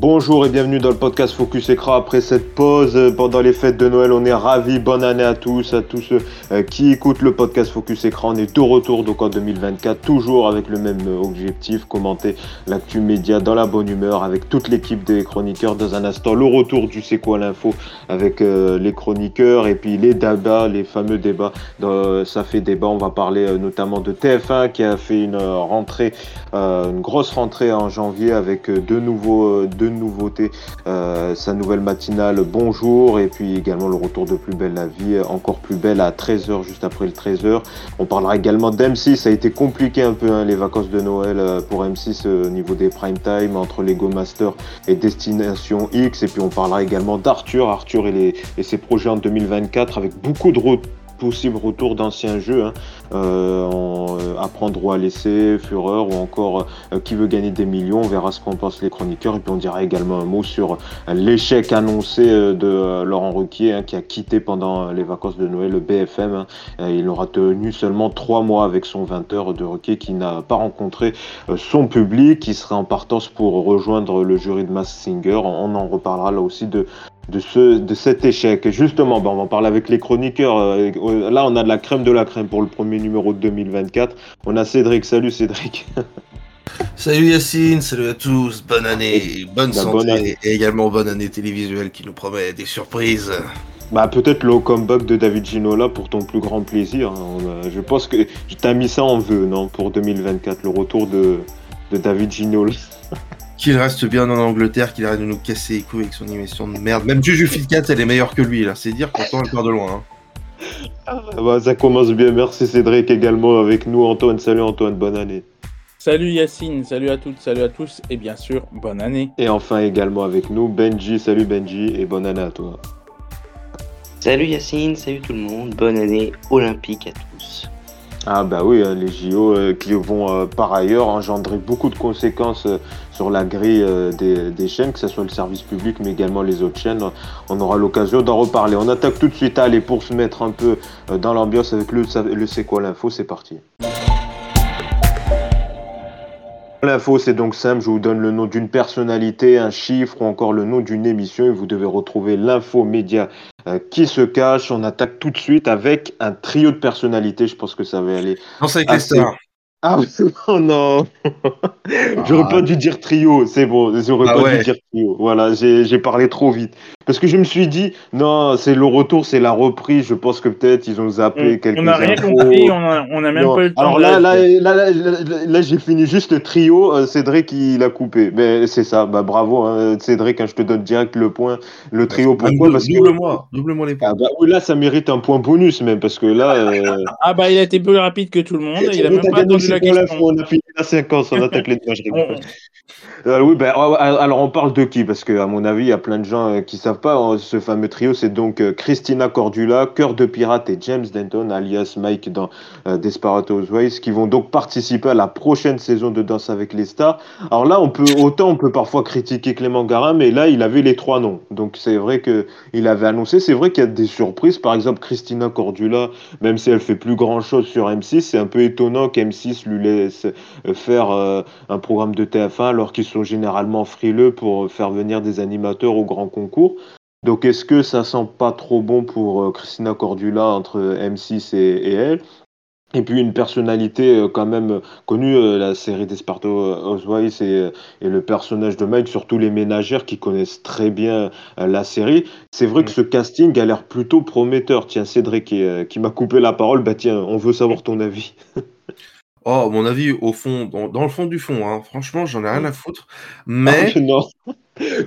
Bonjour et bienvenue dans le podcast Focus Écran. Après cette pause euh, pendant les fêtes de Noël, on est ravis. Bonne année à tous, à tous ceux euh, qui écoutent le podcast Focus Écran. On est de retour donc en 2024, toujours avec le même objectif, commenter l'actu média dans la bonne humeur avec toute l'équipe des chroniqueurs. Dans un instant, le retour du C'est quoi l'info avec euh, les chroniqueurs et puis les débats, les fameux débats. ça fait débat. On va parler notamment de TF1 qui a fait une rentrée, une grosse rentrée en janvier avec deux nouveaux, deux nouveautés, euh, sa nouvelle matinale Bonjour et puis également le retour de Plus belle la vie, encore plus belle à 13h juste après le 13h. On parlera également d'M6, ça a été compliqué un peu hein, les vacances de Noël euh, pour M6 euh, au niveau des prime time entre Lego Master et Destination X et puis on parlera également d'Arthur, Arthur et, les, et ses projets en 2024 avec beaucoup de possible retour d'anciens jeux, hein, euh, euh, apprendre ou à laisser, Fureur ou encore euh, qui veut gagner des millions. On verra ce qu'en pensent les chroniqueurs et puis on dira également un mot sur l'échec annoncé de Laurent Ruquier hein, qui a quitté pendant les vacances de Noël le BFM. Hein. il aura tenu seulement trois mois avec son 20 heures de Ruquier qui n'a pas rencontré son public, qui serait en partance pour rejoindre le jury de Mass Singer. On en reparlera là aussi de de, ce, de cet échec. Justement, ben, on va en parler avec les chroniqueurs. Euh, euh, là, on a de la crème de la crème pour le premier numéro de 2024. On a Cédric. Salut Cédric. Salut Yacine, salut à tous, bonne année, bonne santé et également bonne année télévisuelle qui nous promet des surprises. Bah peut-être le comeback de David Ginola pour ton plus grand plaisir. Hein. Je pense que t'as mis ça en vœu, non, pour 2024, le retour de, de David Ginola. qu'il reste bien en Angleterre, qu'il arrête de nous casser les couilles avec son émission de merde. Même Juju Fitcat, elle est meilleure que lui, là. C'est dire, pourtant, elle part de loin. Hein. Ah, bah, ça commence bien. Merci Cédric également avec nous. Antoine, salut Antoine, bonne année. Salut Yacine, salut à toutes, salut à tous, et bien sûr, bonne année. Et enfin également avec nous, Benji, salut Benji, et bonne année à toi. Salut Yacine, salut tout le monde, bonne année olympique à tous. Ah bah oui, hein, les JO euh, qui vont euh, par ailleurs engendrer beaucoup de conséquences euh, sur la grille des, chaînes, que ce soit le service public mais également les autres chaînes. On aura l'occasion d'en reparler. On attaque tout de suite, allez, pour se mettre un peu dans l'ambiance avec le, le C'est quoi l'info, c'est parti. L'info, c'est donc simple. Je vous donne le nom d'une personnalité, un chiffre ou encore le nom d'une émission et vous devez retrouver l'info média euh, qui se cache. On attaque tout de suite avec un trio de personnalités. Je pense que ça va aller. Les stars. Ah oh non J'aurais ah. pas dû dire trio, c'est bon, j'aurais ah pas dû dire trio. Voilà, j'ai parlé trop vite. Parce que je me suis dit, non, c'est le retour, c'est la reprise. Je pense que peut-être ils ont zappé on, quelques On n'a rien compris, on a, on a même pas eu le temps. Alors là, là, là, là, j'ai fini juste le trio. Euh, Cédric, il a coupé. Mais c'est ça, bah bravo, hein, Cédric, hein, je te donne direct le point. Le trio, pourquoi? Parce Double-moi, double-moi les points. Ah bah, oui, là, ça mérite un point bonus même, parce que là. Euh, ah bah, il a été plus rapide que tout le monde. Il a même pas attendu la question. On a fini à 5 ans, on attaque les euh, oui, ben, alors on parle de qui? Parce qu'à mon avis, il y a plein de gens euh, qui savent pas. Hein, ce fameux trio, c'est donc euh, Christina Cordula, Cœur de Pirate et James Denton, alias Mike dans Desperate Housewives, qui vont donc participer à la prochaine saison de Danse avec les stars. Alors là, on peut autant on peut parfois critiquer Clément Garin, mais là, il avait les trois noms. Donc c'est vrai qu'il avait annoncé. C'est vrai qu'il y a des surprises. Par exemple, Christina Cordula, même si elle fait plus grand chose sur M6, c'est un peu étonnant qu'M6 lui laisse faire un programme de TF1 alors qu'ils sont généralement frileux pour faire venir des animateurs au grand concours. Donc est-ce que ça sent pas trop bon pour euh, Christina Cordula entre M6 et, elle? Et puis une personnalité euh, quand même connue, euh, la série d'Esparto Housewives et, et, le personnage de Mike, surtout les ménagères qui connaissent très bien la série. C'est vrai que ce casting a l'air plutôt prometteur. Tiens, Cédric qui, qui m'a coupé la parole, bah tiens, on veut savoir ton avis. Oh, mon avis, au fond, dans, le fond du fond, hein, franchement, j'en ai rien à foutre. Mais. Ah, non.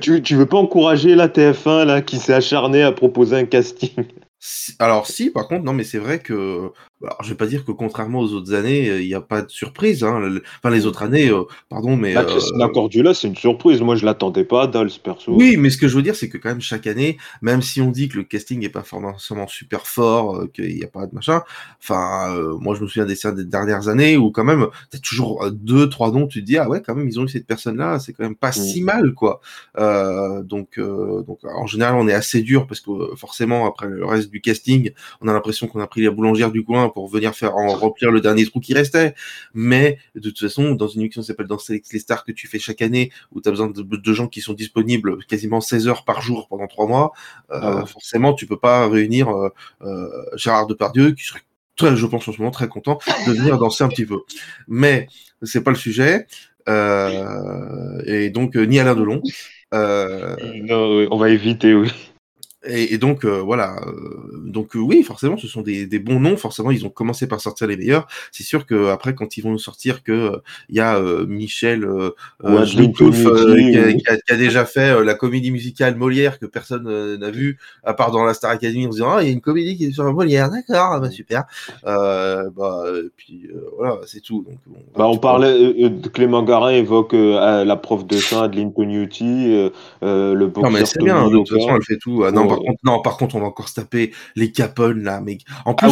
Tu, veux pas encourager la TF1 là, qui s'est acharnée à proposer un casting? Alors si, par contre, non, mais c'est vrai que alors, je vais pas dire que contrairement aux autres années, il n'y a pas de surprise. Hein. Enfin, les autres années, euh, pardon, mais. Bah, euh... Cordula, c'est une surprise. Moi, je l'attendais pas ce perso. Oui, mais ce que je veux dire, c'est que quand même, chaque année, même si on dit que le casting n'est pas forcément super fort, euh, qu'il n'y a pas de machin, enfin, euh, moi, je me souviens des, des dernières années où, quand même, tu as toujours deux, trois noms, tu te dis, ah ouais, quand même, ils ont eu cette personne-là, c'est quand même pas si mmh. mal, quoi. donc, donc, en général, on est assez dur parce que forcément, après le reste du casting, on a l'impression qu'on a pris la boulangère du coin pour venir faire en remplir le dernier trou qui restait. Mais de toute façon, dans une émission qui s'appelle Dans les stars que tu fais chaque année, où tu as besoin de, gens qui sont disponibles quasiment 16 heures par jour pendant trois mois, euh, ah forcément, tu peux pas réunir euh, euh, Gérard Depardieu, qui serait très, je pense en ce moment très content de venir danser un petit peu. Mais c'est pas le sujet. et donc, ni Alain Delon. non, on va éviter, oui. Et, donc euh, voilà, euh, donc euh, oui, forcément, ce sont des, des, bons noms. Forcément, ils ont commencé par sortir les meilleurs. C'est sûr que après, quand ils vont nous sortir que il y a Michel euh, qui, a, déjà fait la comédie musicale Molière que personne n'a vu à part dans la Star Academy en se disant ah il y a une comédie qui est sur Molière, d'accord, bah super. bah puis voilà, c'est tout. Donc bah, on parlait Clément Garin évoque la prof de chant Adeline Pognuti, le boxeur. Non mais c'est bien. De toute façon, elle fait tout. Ah, non, par contre, non, par contre, on va encore se taper les Capone là, mais en plus, ah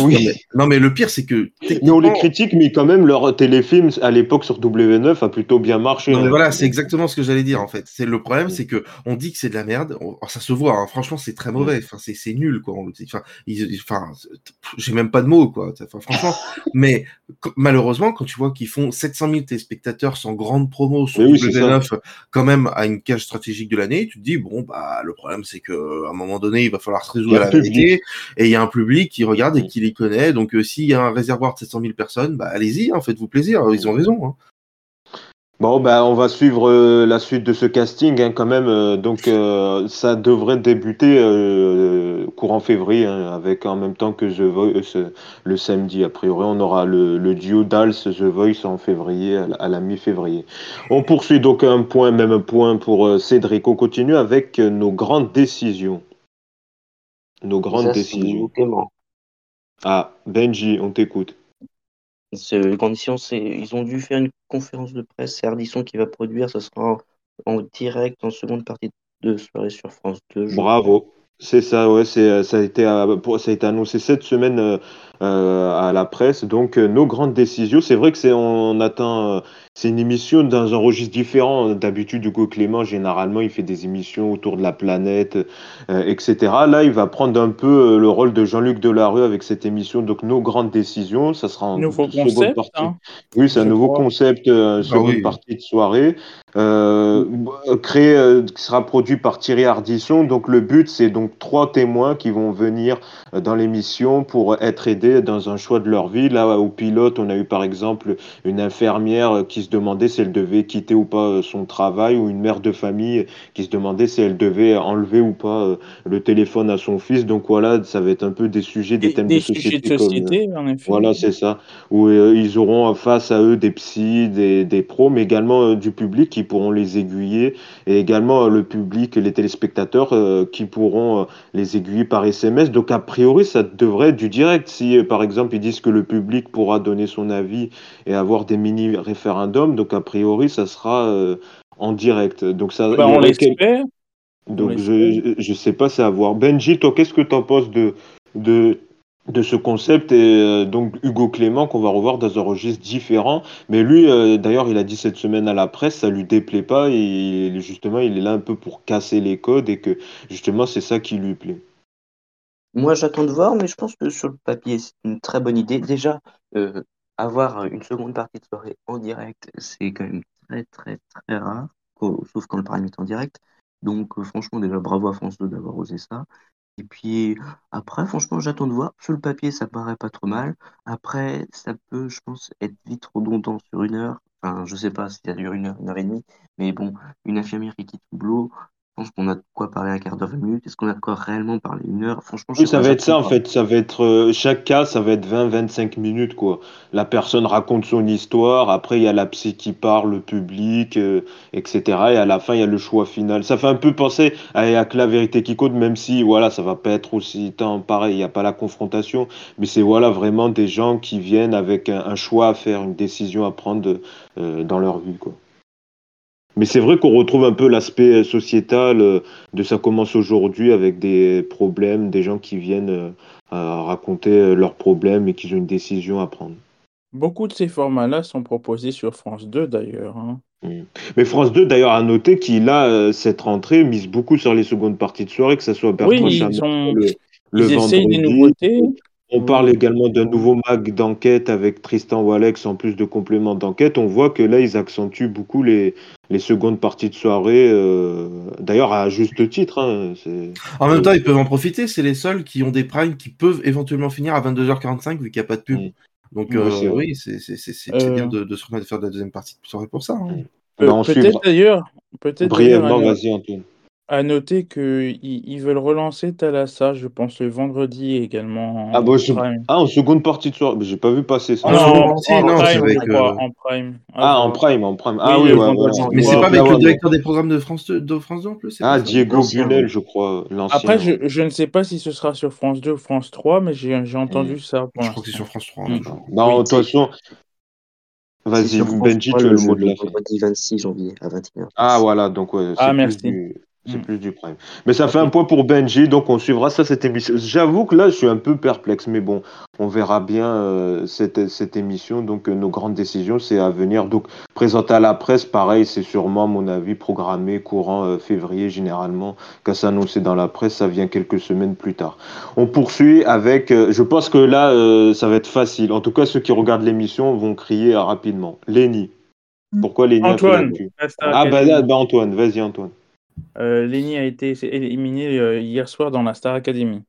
non, mais, le pire, c'est que mais on les critique, mais quand même leur téléfilm à l'époque sur W9 a plutôt bien marché. Non, mais voilà, c'est exactement ce que j'allais dire en fait. C'est le problème, c'est que on dit que c'est de la merde, ça se voit. Hein. franchement, c'est très mauvais. Enfin, c'est nul quoi. Enfin, enfin j'ai même pas de mots quoi. Enfin, franchement, mais malheureusement, quand tu vois qu'ils font 700 000 téléspectateurs sans grande promo sur W9, quand même à une cage stratégique de l'année, tu te dis bon bah le problème c'est que à un moment donné, il va falloir se résoudre à la vérité. Et il y a un public qui regarde et qui les connaît. Donc, euh, s'il y a un réservoir de 700 000 personnes, bah, allez-y, hein, faites-vous plaisir. Ils ont raison. Hein. Bon, bah, on va suivre euh, la suite de ce casting hein, quand même. Euh, donc, euh, ça devrait débuter courant février, hein, avec en même temps que The Voice le samedi. A priori, on aura le, le duo Dals The Voice en février, à la, mi-février. On poursuit donc un point, même point pour Cédric. On continue avec nos grandes décisions. Nos grandes décisions. Ah, Benji, on t'écoute. Les conditions, c'est ils ont dû faire une conférence de presse. C'est Ardisson qui va produire. Ce sera en, direct en seconde partie de soirée sur France 2. Bravo. C'est ça, ouais, c'est, ça, a été, euh, ça a été annoncé cette semaine euh, euh, à la presse. Donc, nos grandes décisions, c'est vrai que c'est on atteint c'est une émission dans un registre différent. D'habitude, Hugo Clément, généralement, il fait des émissions autour de la planète, euh, etc. Là, il va prendre un peu euh, le rôle de Jean-Luc Delarue avec cette émission. Donc, nos grandes décisions, ça sera en nouveau seconde partie. Hein. oui, c'est un nouveau concept, euh, ah seconde partie de soirée. créé, qui sera produit par Thierry Ardisson. Donc, le but, c'est donc trois témoins qui vont venir dans l'émission pour être aidés dans un choix de leur vie. Là, au pilote, on a eu par exemple une infirmière qui se demandait si elle devait quitter ou pas euh, son travail, ou une mère de famille qui se demandait si elle devait enlever ou pas euh, le téléphone à son fils. Donc voilà, ça va être un peu des sujets, des, thèmes de société. en effet. Voilà, c'est ça. Où euh, ils auront face à eux des psys, des, des pros, mais également du public qui pourront les aiguiller, et également le public, les téléspectateurs qui pourront les aiguiller par SMS. Donc a priori, ça devrait être du direct. Si par exemple ils disent que le public pourra donner son avis et avoir des mini référendums, donc a priori, ça sera euh, en direct. Donc ça. Bah, on l'espère. Donc je, je sais pas, c'est à voir. Benji, toi, qu'est-ce que tu en penses de, de, de ce concept? Et euh, donc Hugo Clément qu'on va revoir dans un registre différent. Mais lui, euh, d'ailleurs, il a dit cette semaine à la presse, ça lui déplaît pas et justement, il est là un peu pour casser les codes et que justement, c'est ça qui lui plaît. Moi, j'attends de voir, mais je pense que sur le papier, c'est une très bonne idée. Déjà, avoir une seconde partie de soirée en direct, c'est quand même très très très rare, sauf quand le prime est en direct. Donc euh, franchement déjà bravo à France 2 d'avoir osé ça. Et puis après franchement j'attends de voir. Sur le papier ça paraît pas trop mal. Après ça peut je pense être vite redondant sur une heure. Enfin je sais pas si ça dure une heure, une heure et demie. Mais bon, une infirmière qui quitte son boulot, pense qu'on a de quoi parler un quart d'heure, vingt minutes. Est-ce qu'on a de quoi réellement parler une heure? Franchement, oui, ça va être ça en fait. Ça va être euh, chaque cas, ça va être 20-25 minutes quoi. La personne raconte son histoire. Après, il y a la psy qui parle, le public, euh, etc. Et à la fin, il y a le choix final. Ça fait un peu penser à, la vérité qui compte, même si voilà, ça va pas être aussi tant pareil. Il n'y a pas la confrontation, mais c'est voilà vraiment des gens qui viennent avec un, choix à faire, une décision à prendre euh, dans leur vie quoi. Mais c'est vrai qu'on retrouve un peu l'aspect sociétal euh, de ça commence aujourd'hui avec des problèmes, des gens qui viennent euh, raconter euh, leurs problèmes et qui ont une décision à prendre. Beaucoup de ces formats-là sont proposés sur France 2 d'ailleurs. Hein. Mais France 2 d'ailleurs a noté qu'il a cette rentrée mise beaucoup sur les secondes parties de soirée, que ce soit Bertrand oui, ils, le, vendredi. des nouveautés. On parle également d'un nouveau mag d'enquête avec Tristan Walex en plus de compléments d'enquête. On voit que là, ils accentuent beaucoup les, les secondes parties de soirée. euh, D'ailleurs, à juste titre. hein, c'est- En même temps, ils peuvent en profiter. C'est les seuls qui ont des primes qui peuvent éventuellement finir à 22h45 vu qu'il n'y a pas de pub. Mm. Donc, Ouais, euh, c'est oui, c'est Euh. bien de, de se remettre à faire de la deuxième partie de soirée pour ça. hein. Ben, on peut-être d'ailleurs, d'ailleurs Brièvement, vas-y, Antoine. À noter qu'ils ils veulent relancer Thalassa, je pense, le vendredi également en Ah, je- prime. ah, en seconde partie de soirée. Mais J'ai pas vu passer ça. En Non, en, partie, en non, c'est prime, avec, je crois, euh, en prime. À Ah, en prime, en prime. Ah Oui, oui, ouais, vendredi. Mais c'est Ouais, pas avec le ouais, directeur des programmes de France 2, de France 2 en plus c'est Ah, pas ça? Diego L'ancien, Bunel, je crois, l'ancien. Après, je, je ne sais pas si ce sera sur France 2 ou France 3, mais j'ai j'ai entendu ça pour Je crois que c'est l'instant. sur France 3, Mm. toujours. Non, Oui, de toute façon, vas-y, sur France Benji, 3 tu as le, mot de la fin. vendredi 26 janvier à 21h. Ah, voilà, donc ouais, c'est Ah, plus merci. du, c'est Mm. plus du prime. Mais ça fait un point pour Benji, donc on suivra ça, cette émission. J'avoue que là, je suis un peu perplexe, mais bon, on verra bien euh, cette, cette émission. Donc, euh, nos grandes décisions, c'est à venir. Donc, présenter à la presse, pareil, c'est sûrement, à mon avis, programmé courant euh, février, généralement. Qu'à s'annoncer dans la presse, ça vient quelques semaines plus tard. On poursuit avec, je pense que là, ça va être facile. En tout cas, ceux qui regardent l'émission vont crier rapidement. Lenny. Pourquoi Lenny Antoine, Ah, bah, bah, Antoine, vas-y, Antoine. Euh, Lenny a été éliminé euh, hier soir dans la Star Academy.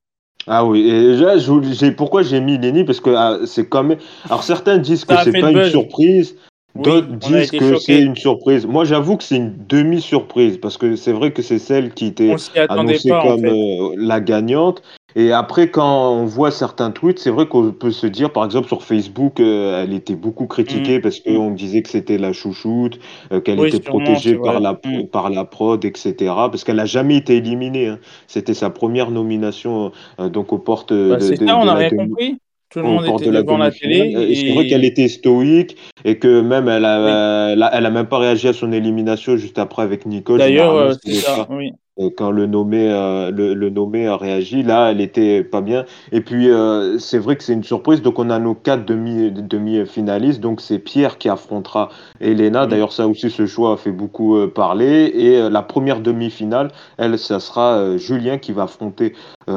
Ah oui, et là, je pourquoi j'ai mis Lenny? Parce que ah, c'est quand même. Alors certains disent que c'est pas une buzz. surprise, d'autres disent que c'est une surprise. Moi, j'avoue que c'est une demi-surprise parce que c'est vrai que c'est celle qui était annoncée pas, en comme fait. euh, la gagnante. Et après, quand on voit certains tweets, c'est vrai qu'on peut se dire, par exemple sur Facebook, euh, elle était beaucoup critiquée parce Mm. qu'on disait que c'était la chouchoute, euh, qu'elle Oui, était protégée par la, Mm. par la prod, etc. Parce qu'elle n'a jamais été éliminée. hein. C'était sa première nomination euh, donc aux portes Bah, de, c'est de- ça, on n'a rien compris. Tout le monde était de la devant la télé C'est vrai qu'elle était stoïque et que même elle a, oui. elle a, elle a même pas réagi à son élimination juste après avec Nicole. D'ailleurs, c'est ça, oui. Quand le nommé, euh, le, le nommé a réagi, là, elle était pas bien. Et puis, euh, c'est vrai que c'est une surprise. Donc, on a nos quatre demi, demi-finalistes. Donc, c'est Pierre qui affrontera Elena. Oui. D'ailleurs, ça aussi, ce choix a fait beaucoup euh, parler. Et euh, la première demi-finale, elle, ça sera Julien qui va affronter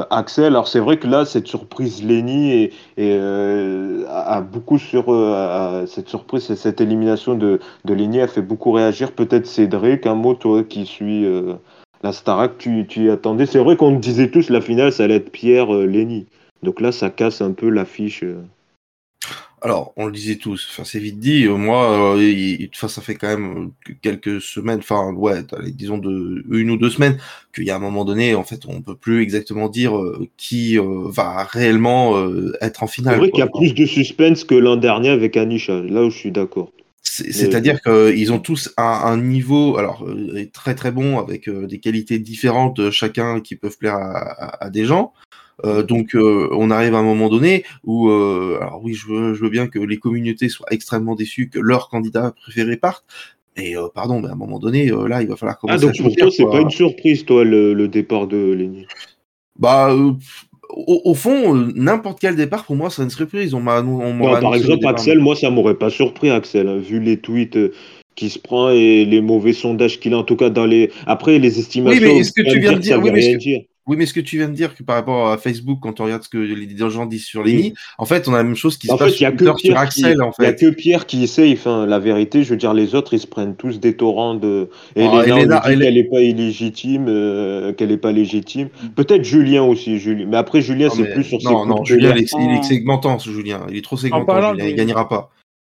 Axel. Alors, c'est vrai que là, cette surprise Lenny et, et, a a beaucoup sur a- cette surprise, cette élimination de, de Lenny a fait beaucoup réagir. Peut-être Cédric, un mot, toi qui suis la Starac, tu, tu y attendais. C'est vrai qu'on disait tous la finale, ça allait être Pierre euh, Lenny. Donc là, ça casse un peu l'affiche. euh. Alors, on le disait tous, enfin, c'est vite dit. euh, Moi, euh, il- enfin, ça fait quand même euh, quelques semaines, enfin, ouais, allez, disons de une ou deux semaines, qu'il y a un moment donné, en fait, on peut plus exactement dire euh, qui euh, va réellement euh, être en C'est finale. vrai qu'il y a plus de suspense que l'an dernier avec Anisha. Là où je suis d'accord. C'est-à-dire qu'ils ont tous un, un niveau alors euh, très très bon avec euh, des qualités différentes euh, chacun qui peuvent plaire à, à- à des gens. Euh, donc euh, on arrive à un moment donné où euh, alors oui je veux, je veux bien que les communautés soient extrêmement déçues que leur candidat préféré parte. Mais euh, pardon, mais à un moment donné, euh, là, il va falloir Ah, commencer donc à pour toi, c'est pas une surprise, toi, le, le départ de Lenny? Bah, euh, au, au fond, euh, n'importe quel départ pour moi, c'est une surprise. On m'a, on m'aurait Non, par exemple. Axel, moi, ça m'aurait pas surpris, Axel, hein, vu les tweets euh, qu'il se prend et les mauvais sondages qu'il a, en tout cas dans les. Après, les estimations. Oui, mais est-ce que tu viens de dire- oui, mais dire. Oui, mais ce que tu viens de dire que par rapport à Facebook, quand on regarde ce que les gens disent sur Oui. Lenny, en fait, on a la même chose qui se En passe fait, il y a sur que Twitter sur Pierre qui, Axel, en il y a fait. que Pierre qui essaye. Enfin, la vérité, je veux dire, les autres, ils se prennent tous des torrents de. Et Ah, Elena, on Elena, nous dit elle- qu'elle n'est pas illégitime, euh, qu'elle n'est pas légitime. Mm. Peut-être Julien aussi, Julien. Mais après, Julien, c'est plus sur ses non, non, Julien, il est, il est segmentant, ce Julien. Il est trop segmentant, Julien. Il gagnera pas.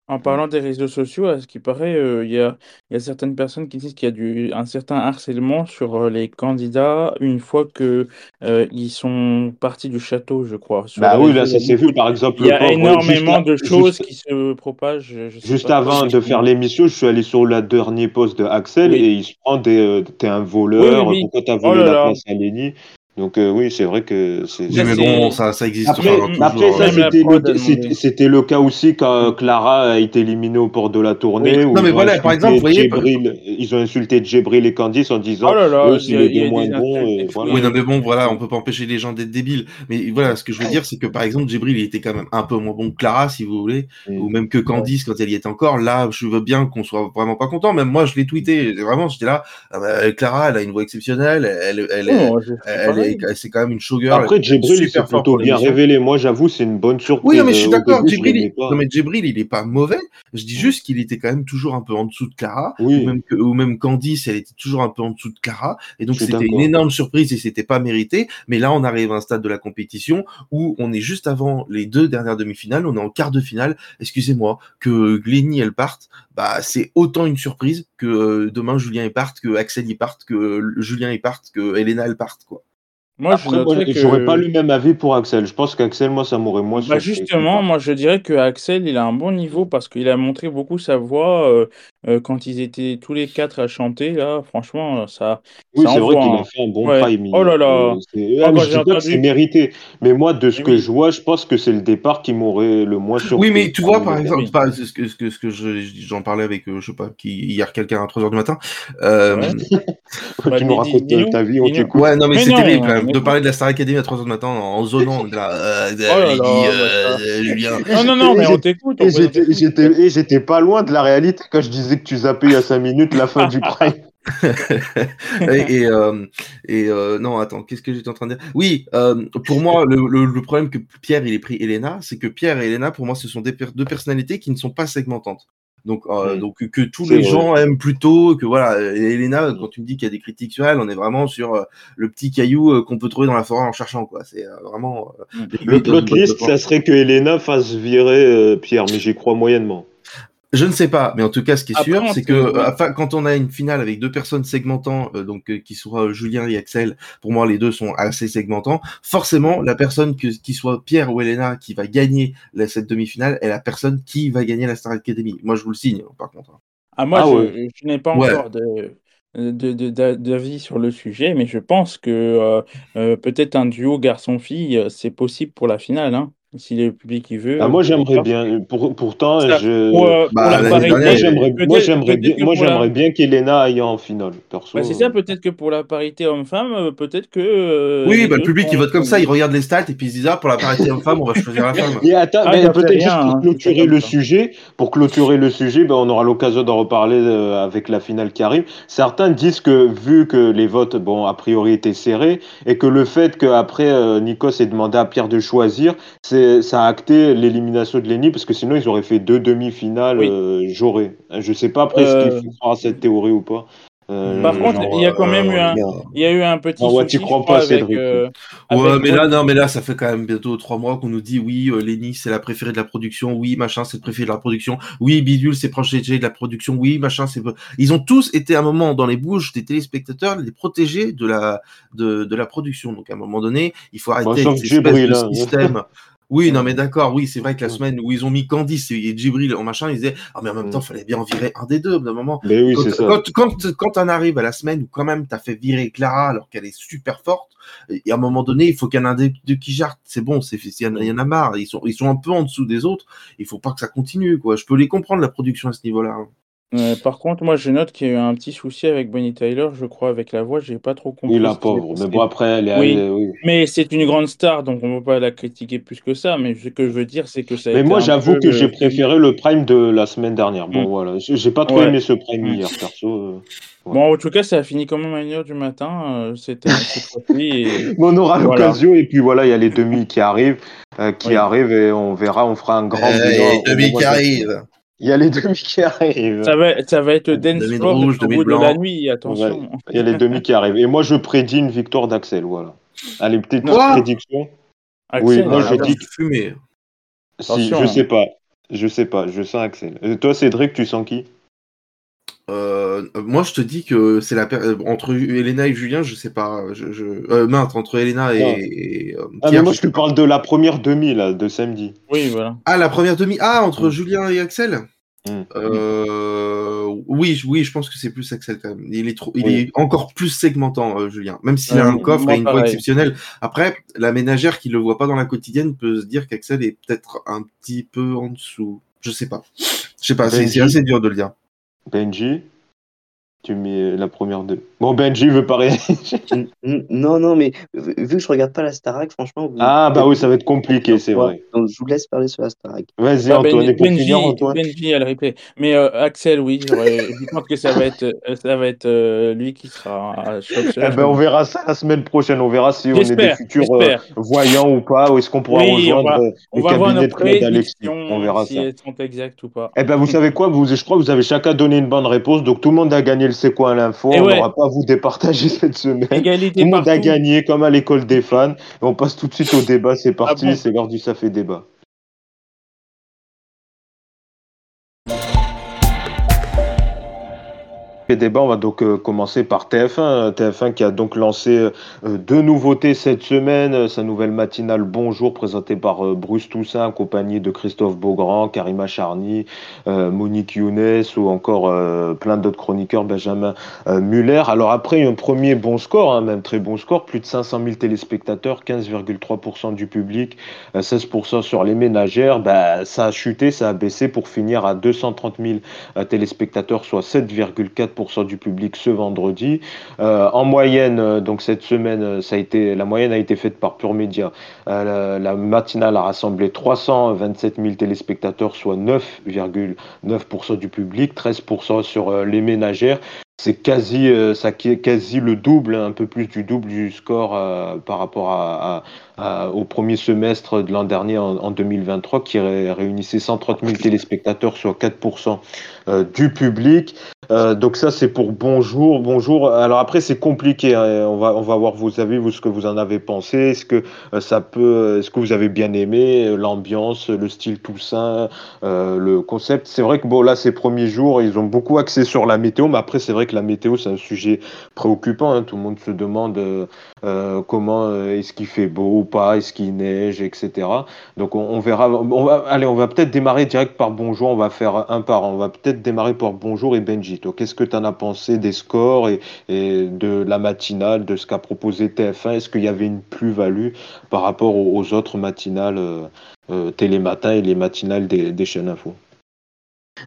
En parlant des réseaux sociaux, à ce qui paraît, euh, il y a, il y a certaines personnes qui disent qu'il y a du, un certain harcèlement sur euh, les candidats une fois que euh, ils sont partis du château, je crois. Sur Bah oui, là, ça s'est vu, par exemple, Il y a énormément de choses juste- qui se propagent. je sais Juste pas avant de faire l'émission, je suis allé sur le dernier post de Axel Oui. et il se prend des. T'es un voleur, Oui, oui, oui. pourquoi t'as Oh volé là la place à Lenny Donc, euh, oui, c'est vrai que c'est. Mais bon, ça, ça existe Après, toujours. après ça, la c'était le, cas aussi quand Clara a été éliminée au port de la tournée. Oui. où Non, mais ils ont voilà, par insulté exemple, vous voyez, ils ont insulté Djibril et Candice en disant Oh là là, eux, c'est les deux moins bons. voilà. Oui, non, mais bon, voilà, on peut pas empêcher les gens d'être débiles. Mais voilà, ce que je veux dire, c'est que par exemple, Djibril, il était quand même un peu moins bon que Clara, si vous voulez, Mm. ou même que Candice quand elle y était encore. Là, je veux bien qu'on soit vraiment pas content. Même moi, je l'ai tweeté. Vraiment, j'étais là. ah bah, Clara, elle a une voix exceptionnelle. Elle, elle, elle, Oh, elle, c'est quand même une showgirl. Après, Djibril, il s'est plutôt bien révélé. Moi, j'avoue, c'est une bonne surprise. Oui, non, mais je Euh, suis au d'accord. Djibril, il- pas. non, mais Djibril, il est pas mauvais. Je dis juste qu'il était quand même toujours un peu en dessous de Clara. Oui. Ou même, que- ou même Candice, elle était toujours un peu en dessous de Clara. Et donc, c'était une énorme surprise et c'était pas mérité. Mais là, on arrive à un stade de la compétition où on est juste avant les deux dernières demi-finales. On est en quart de finale. Excusez-moi, que Glenny, elle parte. Bah, c'est autant une surprise que euh, demain Julien y parte, que Axel y parte, que euh, Julien y parte, que Elena elle parte, quoi. Moi, je Après, noterais que... j'aurais pas le même avis pour Axel. Je pense qu'Axel, moi, ça m'aurait moins Bah justement, moi je dirais que Axel, il a un bon niveau parce qu'il a montré beaucoup sa voix euh, euh, quand ils étaient tous les quatre à chanter là. Franchement, ça, Oui, c'est vrai envoie. qu'il hein. a fait un bon Ouais. prime. Oh là là. Euh, c'est- Ah, mérité. Mais moi, de ce Mais que oui. je vois, je pense que c'est le départ qui m'aurait le moins surpris. Oui, mais tu vois, par Oui. exemple, oui. pas, ce que, ce que, ce que je- j'en parlais avec, euh, je sais pas, qui, hier quelqu'un à 3h du matin. Euh, Ouais. tu Bah, nous dis- racontes dis- ta vie, on t'écoute. Ouais, non, mais, Mais c'est terrible quand même mais de parler de la Star Academy à 3h du matin en, zonant. là, bah, Julien. Non, non, non, mais on t'écoute. et j'étais pas loin de la réalité quand je disais que tu zappais il y a 5 minutes la fin du prime. et et, euh, et, euh, non, attends, qu'est-ce que j'étais en train de dire? Oui, euh, pour moi, le, le, le problème que Pierre il ait pris Elena, c'est que Pierre et Elena, pour moi, ce sont des per- deux personnalités qui ne sont pas segmentantes. Donc, euh, Mm. donc que tous les vrai. gens aiment plutôt que voilà. Et Elena, quand tu me dis qu'il y a des critiques sur elle, on est vraiment sur euh, le petit caillou euh, qu'on peut trouver dans la forêt en cherchant quoi. C'est euh, vraiment. euh, Mm. les Le plot list, ça serait que Elena fasse virer euh, Pierre, mais j'y crois moyennement. Je ne sais pas, mais en tout cas, ce qui est Après, sûr, c'est que ouais. euh, enfin, quand on a une finale avec deux personnes segmentant, euh, donc euh, qui soient euh, Julien et Axel, pour moi, les deux sont assez segmentants. Forcément, la personne que, qui soit Pierre ou Elena qui va gagner la, cette demi-finale est la personne qui va gagner la Star Academy. Moi, je vous le signe, hein, par contre. hein. Ah, moi, Ah je, ouais. je n'ai pas Ouais. encore de, de, de- d'a- d'avis sur le sujet, mais je pense que euh, euh, peut-être un duo garçon-fille, c'est possible pour la finale, hein, si le public y veut. Ah, moi, j'aimerais bien. Pour, pourtant, je. Pour, euh, pour la parité, dernière, moi, j'aimerais, moi, j'aimerais bien, moi, la- bien qu'Elena aille en finale, perso. Bah, c'est ça, peut-être que pour la parité homme-femme, euh, peut-être que. euh, oui, bah, le public, il vote comme ça, il regarde les stats et puis il se dit, ah, pour la parité homme-femme, on va choisir la femme. Et attends, Ah, mais peut-être juste hein, pour c'est clôturer le sujet, pour clôturer le sujet, ben, on aura l'occasion d'en reparler euh, avec la finale qui arrive. Certains disent que vu que les votes, bon, a priori étaient serrés, et que le fait qu'après euh, Nikos ait demandé à Pierre de choisir, c'est, ça a acté l'élimination de Lenny, parce que sinon ils auraient fait deux demi-finales, Oui. euh, j'aurais. Je sais pas après ce Euh, qu'il faut croire à cette théorie ou pas. Euh, Par contre, il y a quand même euh, eu un, il y a eu un petit Non, ouais, souci, crois pas, avec, Cédric. euh, Ouais, avec mais là, non, mais là, ça fait quand même bientôt trois mois qu'on nous dit oui, euh, Lenny, c'est la préférée de la production, oui, machin, c'est le préféré de la production, oui, Bidule, c'est proche de la production, oui, machin, c'est. Ils ont tous été à un moment dans les bouches des téléspectateurs, les protégés de la, de, de la production. Donc, à un moment donné, il faut arrêter sauf avec ces de hein. système. Oui, non, mais d'accord, oui, c'est vrai que la semaine où ils ont mis Candice et Djibril en machin, ils disaient, ah, mais en même temps, fallait bien en virer un des deux, d'un moment. Mais oui, Quand, c'est ça. quand, quand, quand on arrive à la semaine où quand même t'as fait virer Clara alors qu'elle est super forte, et à un moment donné, il faut qu'il y en ait un des deux qui jarte. C'est bon, c'est, il y, en a- il y en a marre. Ils sont, ils sont un peu en dessous des autres. Il faut pas que ça continue, quoi. Je peux les comprendre, la production à ce niveau-là. Euh, par contre, moi, je note qu'il y a eu un petit souci avec Bonnie Tyler, je crois, avec la voix. J'ai pas trop compris. Oui, la ce qui s'est pauvre. Mais bon, après, elle est. Oui. oui. Mais c'est une grande star, donc on ne peut pas la critiquer plus que ça. Mais ce que je veux dire, c'est que ça a Mais été moi, un j'avoue peu, que j'ai préféré le prime de la semaine dernière. Bon, Mm. voilà. J'ai j'ai pas trop Ouais. aimé ce prime Mm. hier, perso. euh. Bon, en tout cas, ça a fini quand même à 1h du matin, euh, cette, cette fois-ci. et- Mais on aura Voilà. l'occasion. Et puis voilà, il y a les demi qui arrivent. euh, qui Oui. arrivent et on verra, on fera un grand Euh, bilan. il y a les au demi qui arrivent. Il y a les demi qui arrivent. Ça va, ça va être dance Demi de floor rouge, de bout de la nuit, attention. Il y a les demi qui arrivent. Et moi, je prédis une victoire d'Axel. Voilà. Allez, petite Quoi prédiction. Axel, Oui, moi, euh, je Ah, dis- fumé. Si, Attention. je sais pas. Je sais pas. Je sens Axel. Et toi, Cédric, tu sens qui? Euh, moi, je te dis que c'est la per- euh, entre Elena et Julien, je sais pas. Je, je... Euh, mince, entre Elena et, euh, Ah, mais moi, je te parle de la première demi, là, de samedi. Oui, voilà. Ah, la première demi. Ah, entre Mm. Julien et Axel? Mm. Euh, oui, je- oui, je pense que c'est plus Axel quand même. Il est trop, il Oui. est encore plus segmentant, euh, Julien. Même s'il a un coffre moi, et une voix exceptionnelle. Après, la ménagère qui le voit pas dans la quotidienne peut se dire qu'Axel est peut-être un petit peu en dessous. Je sais pas. Je sais pas. C'est assez dur de le dire. Benji Tu mets la première deux. Bon, Benji veut pas réagir. Non, non, mais vu que je regarde pas la Starac, franchement, vous Ah, bah oui, ça va être compliqué, c'est vrai. Donc, je vous laisse parler sur la Starac. Vas-y, Bah, Antoine, Ben- Benji, Antoine. Benji a le replay. Mais euh, Axel, oui, je pense que ça va être, euh, ça va être euh, lui qui sera. euh, Eh ben, on verra ça la semaine prochaine. On verra si on est des futurs euh, voyants ou pas, ou est-ce qu'on pourra Oui, on rejoindre va- euh, On va voir nos cabinet de Claude Alexis. prédictions, On verra si ça. elles sont exactes ou pas. Eh ben, vous savez quoi vous, Je crois que vous avez chacun donné une bonne réponse. Donc, tout le monde a gagné le C'est quoi l'info. Et On n'aura pas à vous départager cette semaine. Égalité Tout le monde a gagné, comme à l'école des fans. Et on passe tout de suite au débat. C'est parti. bon C'est l'heure du Ça fait débat. Les débats, on va donc euh, commencer par TF1. TF1 qui a donc lancé euh, deux nouveautés cette semaine. Euh, Sa nouvelle matinale Bonjour, présentée par Bruce Toussaint, accompagné de Christophe Beaugrand, Karima Charny, Monique Younes ou encore plein d'autres chroniqueurs, Benjamin Muller. Alors après, un premier bon score, hein, même très bon score, plus de 500 000 téléspectateurs, 15,3% du public, euh, 16% sur les ménagères. Bah, ça a chuté, ça a baissé pour finir à 230 000 euh, téléspectateurs, soit 7,4% du public ce vendredi. Euh, en moyenne, euh, donc cette semaine, euh, ça a été, la moyenne a été faite par Pure Média. Euh, la, matinale a rassemblé 327 000 téléspectateurs, soit 9,9% du public, 13% sur euh, les ménagères. C'est quasi, euh, quasi le double, un peu plus du double du score par rapport à, au premier semestre de l'an dernier en, en, 2023, qui ré, réunissait 130 000 téléspectateurs, soit 4% euh, du public. Donc ça c'est pour bonjour, bonjour. Alors après c'est compliqué. Hein. On va on va voir vous savez vous ce que vous en avez pensé. Est-ce que ça peut, est-ce que vous avez bien aimé euh, l'ambiance, le style Toussaint, euh, le concept. C'est vrai que bon là ces premiers jours ils ont beaucoup axé sur la météo, mais après c'est vrai que la météo c'est un sujet préoccupant. Hein. Tout le monde se demande euh, comment est-ce qu'il fait beau ou pas, est-ce qu'il neige, etc. Donc on, verra. On va allez on va peut-être démarrer direct par bonjour. On va faire un par un. On va peut-être démarrer par bonjour et Benji. Qu'est-ce que tu en as pensé des scores et, de la matinale, de ce qu'a proposé TF1 Est-ce qu'il y avait une plus-value par rapport aux, autres matinales euh, euh, Télématin et les matinales des, chaînes info?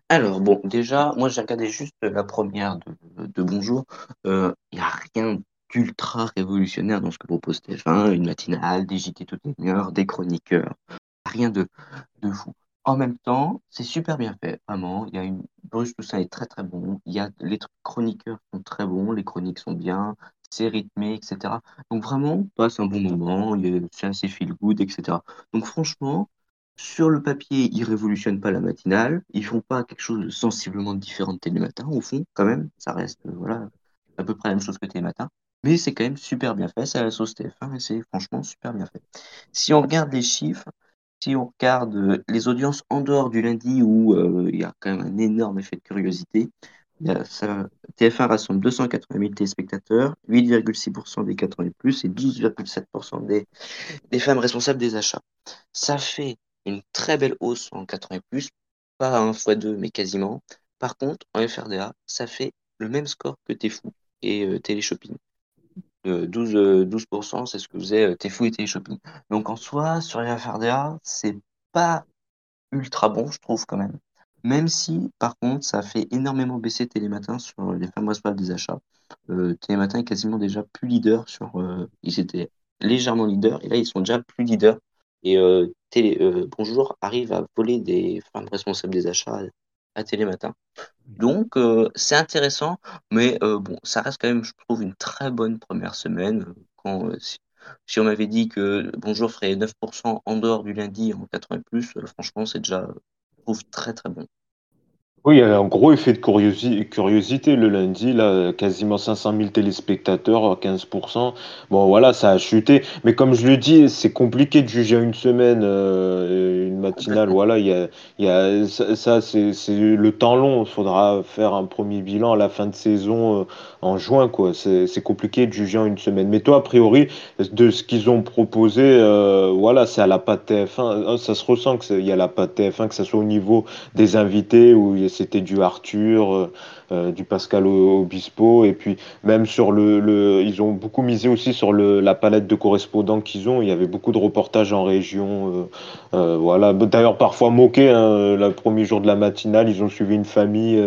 Alors, bon, déjà, moi j'ai regardé juste la première de, Bonjour. Il euh, n'y a rien d'ultra révolutionnaire dans ce que propose TF1. Une matinale, des JT toutes les heures, des chroniqueurs. Rien de, de fou. En même temps, c'est super bien fait, vraiment. Il y a une Bruce Toussaint est très très bon. Il y a les chroniqueurs sont très bons, les chroniques sont bien, c'est rythmé, etc. Donc vraiment, on passe un bon moment. C'est assez feel good, etc. Donc franchement, sur le papier, ils révolutionnent pas la matinale. Ils font pas quelque chose de sensiblement différent de Télématin. Au fond, quand même, ça reste voilà à peu près la même chose que Télématin. Mais c'est quand même super bien fait. C'est à la sauce TF1 et c'est franchement super bien fait. Si on regarde les chiffres, si on regarde les audiences en dehors du lundi où euh, il y a quand même un énorme effet de curiosité, ça, TF1 rassemble 280 000 téléspectateurs, 8,6% des 80 plus et 12,7% des, femmes responsables des achats. Ça fait une très belle hausse en 80 plus, pas un x 2 mais quasiment. Par contre, en FRDA, ça fait le même score que Tfou et euh, Téléshopping. Euh, 12, euh, 12% c'est ce que faisait euh, Tfou et Téléshopping. Donc en soi, sur les FRDA, c'est pas ultra bon, je trouve quand même. Même si, par contre, ça fait énormément baisser Télématin sur les femmes responsables des achats. Euh, Télématin est quasiment déjà plus leader sur. Ils étaient légèrement leaders et là ils sont déjà plus leaders. Et télé, Bonjour arrive à voler des femmes responsables des achats à, Télématin. Donc c'est intéressant, mais bon, ça reste quand même, je trouve, une très bonne première semaine. Quand, si, si, on m'avait dit que Bonjour ferait 9% en dehors du lundi en 80 plus, franchement, c'est déjà, je trouve, très très bon. Oui, il y a un gros effet de curiosi curiosité le lundi, là, quasiment 500 000 téléspectateurs, 15%. Bon, voilà, ça a chuté. Mais comme je le dis, c'est compliqué de juger une semaine, euh, une matinale. Voilà, il y a, il y a ça, ça c'est le temps long. Il faudra faire un premier bilan à la fin de saison euh, en juin, quoi. C'est compliqué de juger en une semaine. Mais toi, a priori, de ce qu'ils ont proposé, euh, voilà, c'est à la patte TF1. Ça se ressent qu'il y a la patte TF1, que ce soit au niveau des invités ou c'était du Arthur, euh, euh, du Pascal Obispo, et puis même sur le, ils ont beaucoup misé aussi sur la palette de correspondants qu'ils ont. Il y avait beaucoup de reportages en région, euh, voilà. D'ailleurs parfois moqué, hein, le premier jour de la matinale, ils ont suivi une famille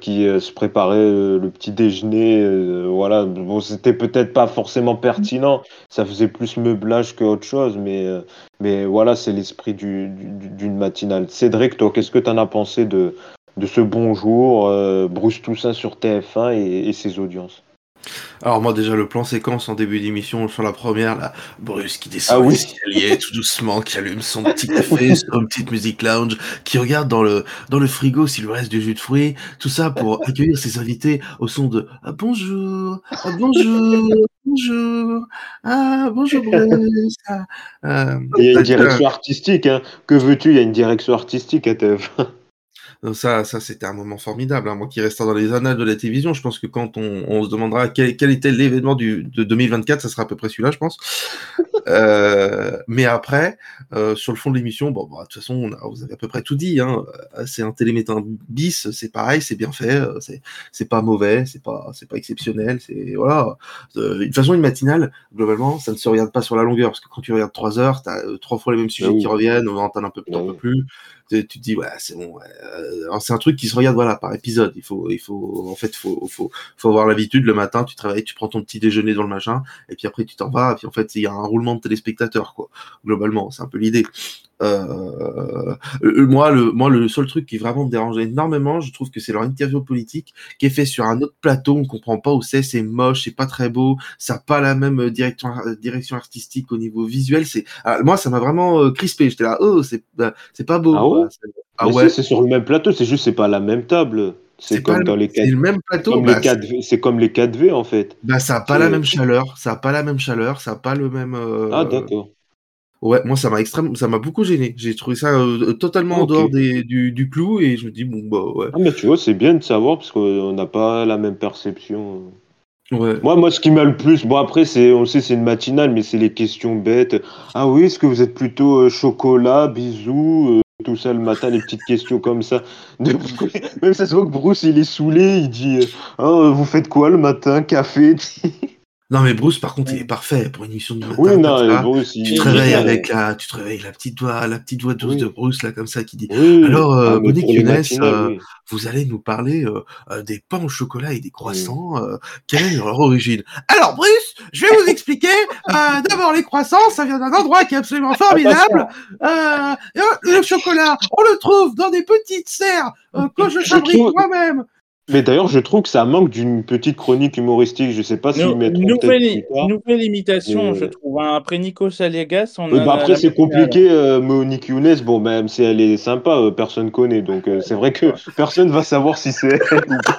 qui se préparait le petit déjeuner, voilà. Bon, c'était peut-être pas forcément pertinent, ça faisait plus meublage que autre chose, mais mais voilà, c'est l'esprit du, du- d'une matinale. Cédric, toi, qu'est-ce que tu en as pensé de, de ce bonjour, euh, Bruce Toussaint sur TF1 et, et ses audiences? Alors moi déjà le plan séquence en début d'émission sur la première là, Bruce qui descend Ah oui. l'escalier tout doucement, qui allume son petit café sur une petite musique lounge, qui regarde dans le dans le frigo s'il lui reste du jus de fruits, tout ça pour accueillir ses invités au son de ah, bonjour, ah, bonjour, bonjour, ah bonjour Bruce. ah, euh, Il y a une direction artistique, hein. Que veux-tu? Il y a une direction artistique à TF1. Ça, ça c'était un moment formidable. hein. Moi qui reste dans les annales de la télévision, je pense que quand on, se demandera quel, quel était l'événement de 2024, ça sera à peu près celui-là, je pense. Euh, mais après, euh, sur le fond de l'émission, bon, bah, de toute façon, on a- vous avez à peu près tout dit. Hein. Euh, C'est un télémétain bis, c'est pareil, c'est bien fait, c'est pas mauvais, c'est pas c'est pas exceptionnel, c'est voilà. Euh, de toute façon, une matinale, globalement, ça ne se regarde pas sur la longueur, parce que quand tu regardes trois heures, t'as trois fois les mêmes sujets oui. qui reviennent, on entend un peu, peux oui. plus. Tu te dis ouais, c'est bon. ouais, c'est un truc qui se regarde voilà par épisode. Il faut il faut en fait faut faut faut avoir l'habitude le matin, tu travailles, tu prends ton petit déjeuner dans le machin, et puis après tu t'en vas. Et puis en fait il y a un roulement de téléspectateurs quoi. Globalement, c'est un peu l'idée. Euh, euh, moi, le, moi, le seul truc qui vraiment me dérange énormément, je trouve que c'est leur interview politique qui est fait sur un autre plateau, on comprend pas où c'est, c'est moche, c'est pas très beau, ça a pas la même euh, direction, direction artistique au niveau visuel. C'est, ah, moi, ça m'a vraiment crispé. J'étais là, oh, c'est, c'est pas beau. Ah ouais? Ah ouais, c'est sur le même plateau, c'est juste c'est pas la même table. C'est comme le, dans les c'est 4 le même plateau. comme bah, les 4V, c'est comme les 4V en fait. bah, ça a pas la même chaleur, ça a pas la même chaleur, ça a pas le même. euh, Ah d'accord. Ouais, moi ça m'a extrêmement, ça m'a beaucoup gêné. J'ai trouvé ça euh, totalement en dehors des, du, du clou et je me dis bon bah ouais. Ah mais tu vois, c'est bien de savoir parce qu'on n'a pas la même perception. Ouais. Moi, moi, ce qui m'a le plus, bon après, c'est, on sait, c'est une matinale, mais c'est les questions bêtes. Ah oui, est-ce que vous êtes plutôt euh, chocolat, bisous, euh, tout ça le matin, les petites questions comme ça. Même ça se voit que Bruce, il est saoulé, il dit, euh, Ah, vous faites quoi le matin, café Non mais Bruce par contre il est parfait pour une émission du matin. Oui, non. Bruce, Tu il te réveilles avec la, tu te réveilles la petite voix, la petite voix douce Oui. de Bruce là comme ça qui dit. Oui, Alors, euh, ah, Monique Younes, euh, oui. Vous allez nous parler euh, euh, des pains au chocolat et des croissants. euh, quelle est leur origine? Alors Bruce, je vais vous expliquer. Euh, D'abord les croissants, ça vient d'un endroit qui est absolument formidable. Le chocolat, on le trouve dans des petites serres euh, que je fabrique moi-même. Mais d'ailleurs, je trouve que ça manque d'une petite chronique humoristique. Je sais pas mettront peut-être nouvelle, nouvelle imitation, Mais- je trouve. hein. Après Nico Saliagas, on Oui, a bah après, c'est compliqué. euh, Monique Younes, bon, même si elle est sympa, euh, personne connaît. Donc, euh, c'est vrai que personne va savoir si c'est elle ou pas.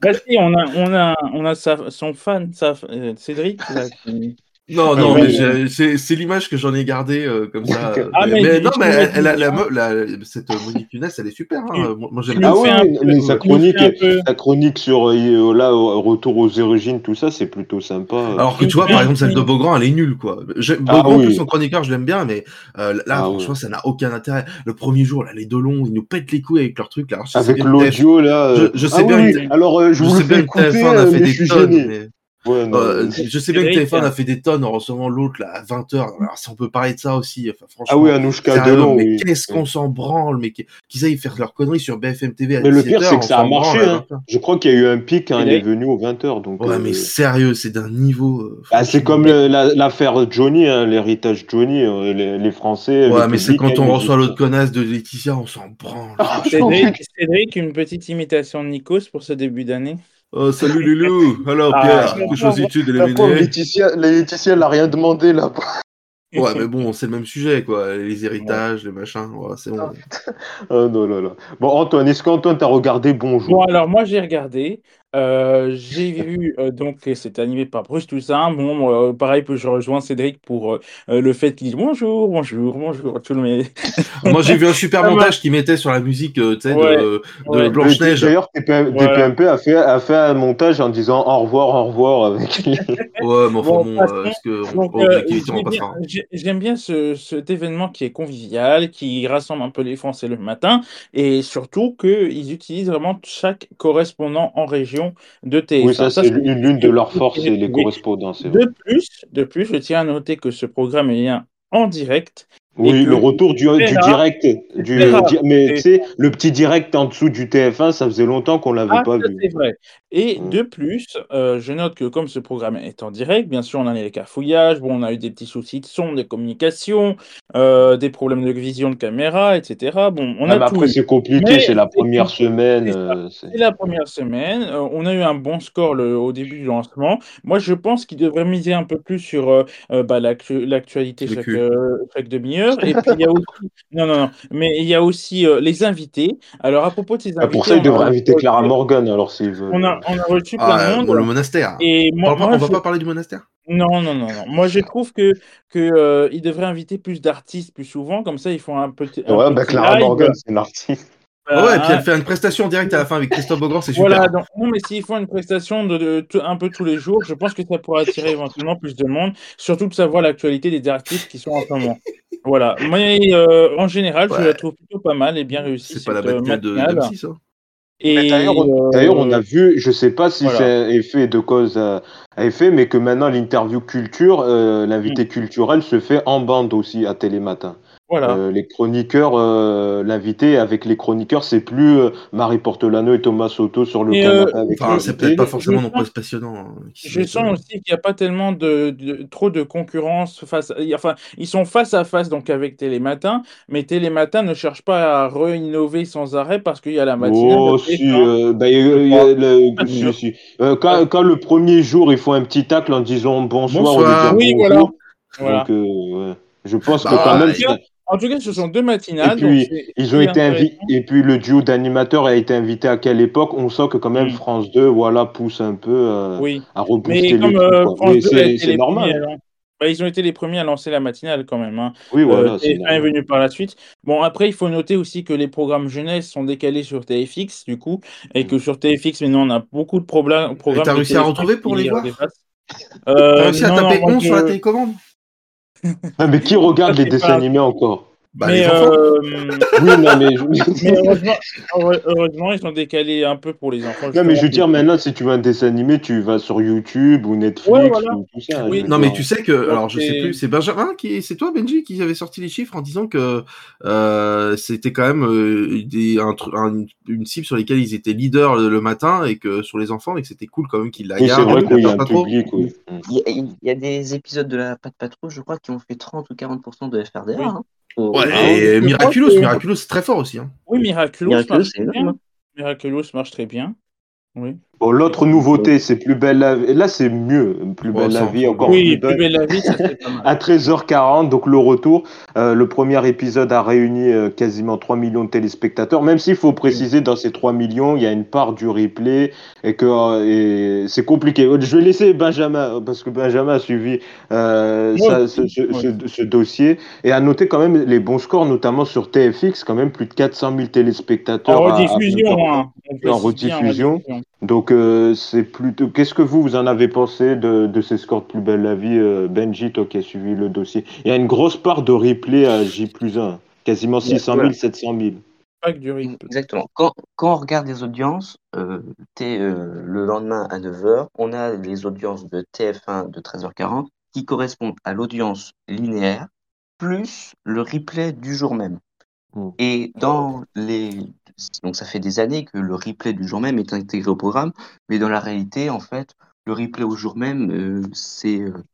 Bah si, on a, on a, on a sa- son fan, sa, euh, Cédric. là, qui- Non, Ah non, mais c'est l'image que j'en ai gardée euh, comme ça. euh, Ah, mais, mais non, mais elle, elle la, la- cette euh, Monique Younes, elle est super. Hein. Moi, j'aime. Ah oui, mais sa chronique, sa sur euh, là, au- retour aux origines, tout ça, c'est plutôt sympa. Alors que tu vois, par exemple, celle de Beaugrand, elle est nulle, quoi. Ah Beaugrand, oui. plus son chroniqueur, je l'aime bien, mais euh, là, Ah franchement, ça n'a aucun intérêt. Le premier jour, là, les deux longs, ils nous pètent les couilles avec leurs trucs. Là. Alors, je sais Avec l'audio, là. euh, Je- je sais bien oui, Alors, euh, je vous sais le bien fais que écouter, TF1 a euh, fait mais des je suis tonnes, Ouais, non, Euh, je sais bien que Cédric, TF1 a hein. fait des tonnes en recevant l'autre là à 20h. Alors si on peut parler de ça aussi, enfin, franchement. Ah oui, Anouchka Delon, mais oui. qu'est-ce qu'on s'en branle, mais qu'- qu'ils aillent faire leurs conneries sur BFM TV à Mais le 17h, pire, c'est que ça a marché. hein. 20h. Je crois qu'il y a eu un pic il est venu aux 20h. Donc, Ouais, euh, mais sérieux, c'est d'un niveau. euh, bah, c'est comme l'affaire Johnny, hein, l'héritage Johnny. euh, les, les Français. Ouais, mais c'est quand hein, on reçoit l'autre connasse de Laetitia, on s'en branle. Ah, Cédric, Cédric, une petite imitation de Nikos pour ce début d'année? Oh, salut Loulou Alors Ah, Pierre, la que choisis-tu de Laetitia, la Laetitia, elle a rien demandé là. Ouais, mais bon, c'est le même sujet, quoi. Les héritages, les machins, voilà, c'est bon. Ah non, là, là. Bon, Antoine, est-ce qu'Antoine t'a regardé? Bonjour Bon, alors moi j'ai regardé. Euh, j'ai vu euh, donc c'était animé par Bruce Toussaint. Bon, euh, pareil, je rejoins Cédric pour euh, le fait qu'il dit bonjour, bonjour, bonjour. Tout le monde. Moi, j'ai vu un super montage qui mettait sur la musique, euh, Ouais, de, de ouais. Blanche Neige. D'ailleurs, TPM Voilà. TPMP a fait, a fait un montage en disant au revoir, au revoir avec les- Ouais, mais enfin Bon, bon, passons. euh, est-ce que Donc, on, euh, objectivité, on j'aime va pas se bien, faire. j'ai- j'aime bien ce, cet événement qui est convivial, qui rassemble un peu les Français le matin, et surtout qu'ils utilisent vraiment chaque correspondant en région de TF1. Oui, ça, c'est c'est l'une de leurs forces, c'est les vrai. De plus, de plus, je tiens à noter que ce programme est en direct. et Oui, le retour du, direct, du, mais Et- tu sais, le petit direct en dessous du TF1, ça faisait longtemps qu'on l'avait Ah, pas vu. c'est vrai. Et Mm. de plus, euh, je note que comme ce programme est en direct, bien sûr, on a les cafouillages, bon, on a eu des petits soucis de son, de communication, euh, des problèmes de vision de caméra, etc. Bon, on Ah, a mais tout après, c'est compliqué, Mais c'est la première semaine. c'est euh, la première semaine. euh, on a eu un bon score le- au début du lancement. Moi, je pense qu'il devrait miser un peu plus sur euh, euh, bah, l'actu- l'actualité chaque, euh, demi-heure. Et puis, il y a aussi... Non, non, non. Mais il y a aussi euh, les invités. Alors, à propos de ces Ah, invités, pour ça, il devrait inviter Clara Morgan, alors s'il veut. on a, on a reçu plein de Ah, monde. bon, le monastère. Et On moi, va on va je- pas parler du monastère? Non, non, non, non. Moi, je trouve que, que euh, il devrait inviter plus d'artistes plus souvent. Comme ça, ils font un petit, un Ouais, bah, petit Clara live. Morgan, c'est l'artiste. Ah ouais, et puis Voilà. elle fait une prestation en direct à la fin avec Christophe Beaugrand, c'est super. Voilà, donc, non, mais s'ils font une prestation de, de- un peu tous les jours, je pense que ça pourra attirer éventuellement plus de monde, surtout de savoir l'actualité des artistes qui sont en ce moment. Voilà, mais euh, en général, je la trouve plutôt pas mal et bien réussie. C'est pas la euh, matinale de. M6, hein. Et, D'ailleurs, on- euh, a vu, je sais pas si voilà. c'est effet de cause à, effet, mais que maintenant l'interview culture, euh, Mm. l'invité culturel se fait en bande aussi à Télématin. Voilà. Euh, les chroniqueurs, euh, l'invité avec les chroniqueurs, c'est plus euh, Marie Portolano et Thomas Soto sur le canapé euh, avec Enfin, les c'est peut-être pas je forcément non sens- plus passionnant. hein, Je se sens aussi qu'il n'y a pas tellement de, de- trop de concurrence face. a- Enfin, ils sont face à face donc avec Télématin, mais Télématin ne cherche pas à re-innover sans arrêt parce qu'il y a la matinale. Oh, de si, TF1. bah, il y a- il y a le- Pas si, sûr. si. Quand, quand le premier jour, il faut un petit tacle en disant bonsoir, Bonsoir. Oui, bonjour. voilà. Voilà. Donc, euh, ouais. je pense que Bah, quand même, En tout cas, ce sont deux matinales. Et puis, donc ils ont été invités, et puis le duo d'animateurs a été invité à quelle époque? On sent que quand même Mm. France 2, voilà, pousse un peu euh, Oui. à rebooster Mais les euh, quoi. France Mais 2 a c'est premiers normal. bah, ils ont été les premiers à lancer la matinale quand même. Hein. Oui, Euh, voilà, c'est TF1 est venu par la suite. Bon, après, il faut noter aussi que les programmes jeunesse sont décalés sur TFX, du coup, et que sur TFX, maintenant, on a beaucoup de problèmes. programmes t'as réussi à TF1 retrouver pour les voir? T'as Euh, réussi à non, taper non, moi, 11 sur la télécommande? Ah, mais qui regarde les dessins pas- animés encore? Bah, mais, euh, Oui, non, mais je... mais heureusement, heure- heureusement, ils sont décalés un peu pour les enfants. non, mais je veux dire, maintenant, si tu veux un dessin animé, tu vas sur YouTube ou Netflix Ouais, voilà. ou tout ça. Oui. Non, mais tu sais que, alors je sais c'est- plus, c'est Benjamin qui, c'est toi Benji qui avait sorti les chiffres en disant que euh, c'était quand même euh, des, un, un- une cible sur lesquelles ils étaient leaders le, le matin et que sur les enfants et que c'était cool quand même qu'ils la Oui, c'est vrai qu'il y a un public, oui. Il y, a, il y a des épisodes de la Patte Patrouille, je crois, qui ont fait 30 ou 40% de FRDA. Oui. hein. Ouais, Ah, et je Miraculous, Miraculous, c'est très fort aussi. Hein. Oui, Miraculous, Miraculous, marche c'est très bien. Miraculous marche très bien. Oui. Bon, l'autre nouveauté, c'est Plus belle la vie. Là, c'est mieux. Plus Oh, belle la vie, encore Oui, plus belle. plus belle la vie, ça c'est pas mal. À 13h40, donc le retour. Euh, le premier épisode a réuni euh, quasiment 3 millions de téléspectateurs, même s'il faut préciser dans ces 3 millions, il y a une part du replay et que euh, et c'est compliqué. Je vais laisser Benjamin, parce que Benjamin a suivi euh, ça- ce, ce- moi ce- ce dossier et à noter quand même les bons scores, notamment sur TFX, quand même plus de 400 000 téléspectateurs. En à- à rediffusion, 20h30. hein. En rediffusion. Donc euh, c'est plutôt. Qu'est-ce que vous vous en avez pensé de, de ces scores de plus belle la vie, euh, Benji, toi qui as suivi le dossier? Il y a une grosse part de replay à J plus 1, quasiment Il y a- 600 000, voilà. 700 000. Pas que du rythme. Exactement. Quand, quand on regarde les audiences, euh, euh, le lendemain à 9h, on a les audiences de TF1 de 13h40 qui correspondent à l'audience linéaire plus le replay du jour même. Mm. Et dans les. Donc ça fait des années que le replay du jour même est intégré au programme, mais dans la réalité, en fait, le replay au jour même, euh, c'est euh,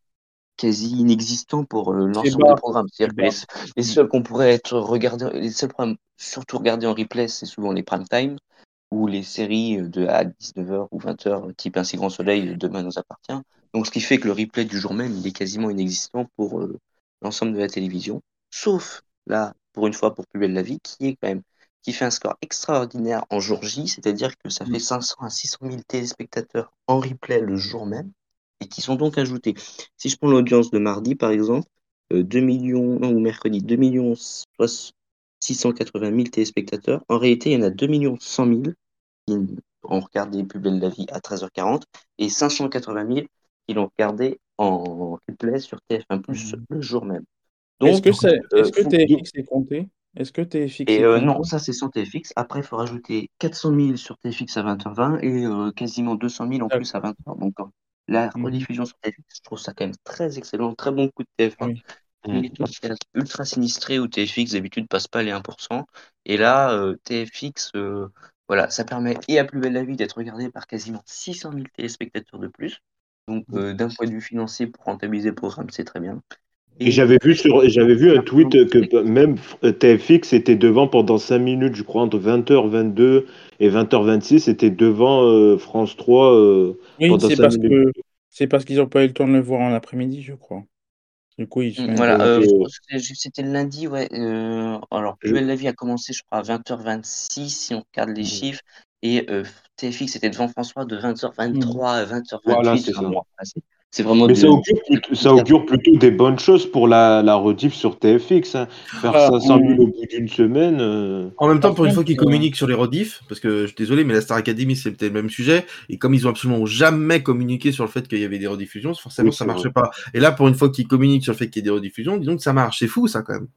quasi inexistant pour euh, l'ensemble des programmes. C'est les, les seuls qu'on pourrait être regardés, les seuls programmes surtout regardés en replay, c'est souvent les prime time ou les séries de à 19h ou 20h, type Ainsi Grand Soleil, Demain nous appartient. Donc ce qui fait que le replay du jour même, il est quasiment inexistant pour l'ensemble de la télévision, sauf là, pour une fois, pour Plus belle la vie, qui est quand même qui fait un score extraordinaire en jour J, c'est-à-dire que ça fait 500 à 600 000 téléspectateurs en replay le jour même et qui sont donc ajoutés. Si je prends l'audience de mardi, par exemple, 2 millions, non, ou mercredi, 2 millions 680 000 téléspectateurs. En réalité, il y en a 2 millions 100 000 qui ont regardé Plus belle la vie à 13h40 et 580 000 qui l'ont regardé en replay sur TF1 Plus Mhm. le jour même. Est-ce que, c'est- euh, est compté? Est-ce que TFX Et est euh, non, ça c'est sans TFX. Après, il faut rajouter 400 000 sur TFX à 20h20 et euh, quasiment 200 000 en plus à 20h. Donc, euh, la Mhm. rediffusion sur TFX, je trouve ça quand même très excellent. Très bon coup de TF1. Oui. Il est ultra- ultra sinistré où TFX d'habitude passe pas les 1%. Et là, euh, TFX, euh, voilà, ça permet et à Plus belle la vie d'être regardé par quasiment 600 000 téléspectateurs de plus. Donc, euh, d'un point de vue financier, pour rentabiliser le programme, c'est très bien. Et j'avais vu sur, j'avais vu un tweet que même euh, TFX était devant pendant 5 minutes, je crois, entre 20h22 et 20h26, c'était devant euh, France 3 euh, Oui, pendant c'est 5 parce minutes. que c'est parce qu'ils n'ont pas eu le temps de le voir en après-midi, je crois. Du coup, ils sont. Mm, Voilà, euh, c'était c'était le lundi, ouais. euh, alors, Plus Je- belle la vie a commencé, je crois, à 20h26, si on regarde les chiffres. Et euh, TFX était devant François de 20h23 à 20h28. Voilà, c'est ça. C'est- c'est vraiment Mais de- ça augure, plutôt, ça augure plutôt des bonnes choses pour la, la rediff sur TFX. hein. Faire Ah, 500 000 hum. au bout d'une semaine. euh, En même temps, pour une fois qu'ils communiquent sur les rediffs, parce que je suis désolé, mais la Star Academy, c'était le même sujet, et comme ils ont absolument jamais communiqué sur le fait qu'il y avait des rediffusions, forcément, Oui, ça c'est marchait pas. Et là, pour une fois qu'ils communiquent sur le fait qu'il y ait des rediffusions, disons que ça marche. C'est fou, ça, quand même.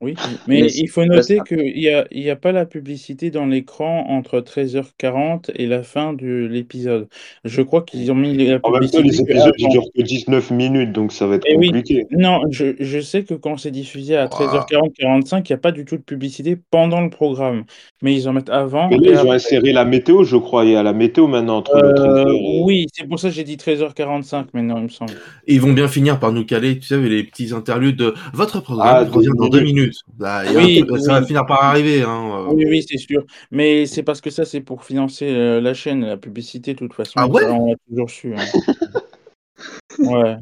Oui, mais Mais il faut noter qu'il n'y a, il y a pas la publicité dans l'écran entre 13h40 et la fin de l'épisode. Je crois qu'ils ont mis la En même temps, publicité les que épisodes avant. durent que 19 minutes, donc ça va être Eh oui, compliqué. non, je, je sais que quand c'est diffusé à Ouah. 13h40, 45, il n'y a pas du tout de publicité pendant le programme. Mais ils en mettent avant Mais et là, ils ont inséré la météo, je crois. Il y a la météo maintenant entre le 13h Euh, et... oui, c'est pour ça que j'ai dit 13h45 maintenant, il me semble. Et ils vont bien finir par nous caler, tu sais, les petits interludes de votre programme Ah, revient dans deux minutes. minutes. Là, il y a Oui, ça va finir par arriver. Hein. euh. Oui, oui, c'est sûr. Mais c'est parce que ça, c'est pour financer euh, la chaîne, la publicité, de toute façon. Ah ouais? Ça, on l'a toujours su. hein. Ouais.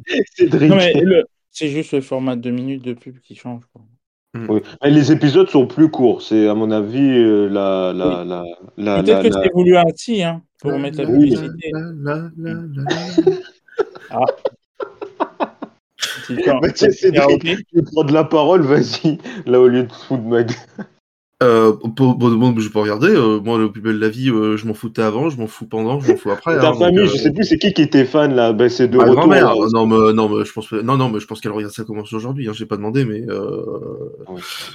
C'est juste le format de deux minutes de pub qui change. quoi. Oui. Mais les épisodes sont plus courts. C'est, à mon avis, euh, la... la, la, la, Peut-être la- que la- c'est voulu ainsi, hein, pour mettre la Oui. publicité. La, la. C'est genre- Bah, karaoké. tu prends de la parole, vas-y, là, au lieu de se foutre de ma gueule. Euh, bon, bon, je peux regarder. euh, moi, le plus belle de la vie, euh, je m'en foutais avant, je m'en fous pendant, je m'en fous après. Ta hein, famille, euh, je sais plus, c'est qui qui était fan, là? Ben, C'est de Ma retour. euh, Non, mais, non, mais je pense, non, non, mais je pense qu'elle regarde ça commence aujourd'hui. Hein, j'ai pas demandé, mais euh,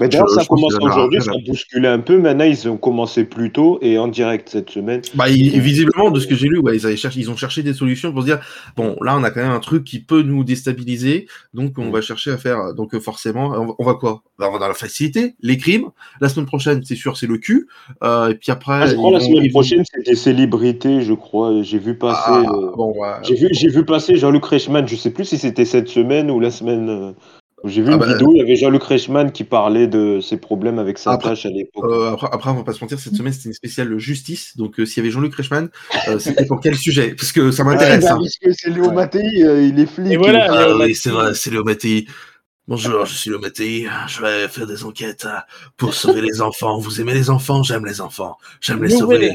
Mais d'ailleurs, ça commence aujourd'hui, ça bousculé un peu. Maintenant, ils ont commencé plus tôt et en direct cette semaine. Bah, ils- visiblement, de ce que j'ai lu, ouais, ils, avaient cherché, ils ont cherché des solutions pour se dire, bon, là, on a quand même un truc qui peut nous déstabiliser, donc on Mm. va chercher à faire, donc forcément, on va, on va quoi? Bah, On va dans la facilité, les crimes. La semaine prochaine, c'est sûr, c'est le cul. Euh, et puis après, Ah, je crois ils la vont- semaine prochaine, c'est des célébrités, je crois. J'ai vu passer. Ah, euh, bon, ouais. J'ai vu, j'ai vu passer Jean-Luc Reichmann. Je sais plus si c'était cette semaine ou la semaine. euh, J'ai vu Ah une bah, vidéo. Il y avait Jean-Luc Reichmann qui parlait de ses problèmes avec sa Après- tâche à l'époque. Euh, après, après, on va pas se mentir, cette semaine, c'était une spéciale justice. Donc, euh, s'il y avait Jean-Luc Reichmann, euh, c'était pour quel sujet? Parce que ça Ouais, m'intéresse. bah, hein. parce que c'est Léo. Mattei, euh, il est flic. Et voilà, Ah oui, c'est vrai, c'est Léo Mattei. Bonjour, je suis Léo Mattei. Je vais faire des enquêtes euh, pour sauver les enfants. Vous aimez les enfants? J'aime les enfants. J'aime les Nouvelle,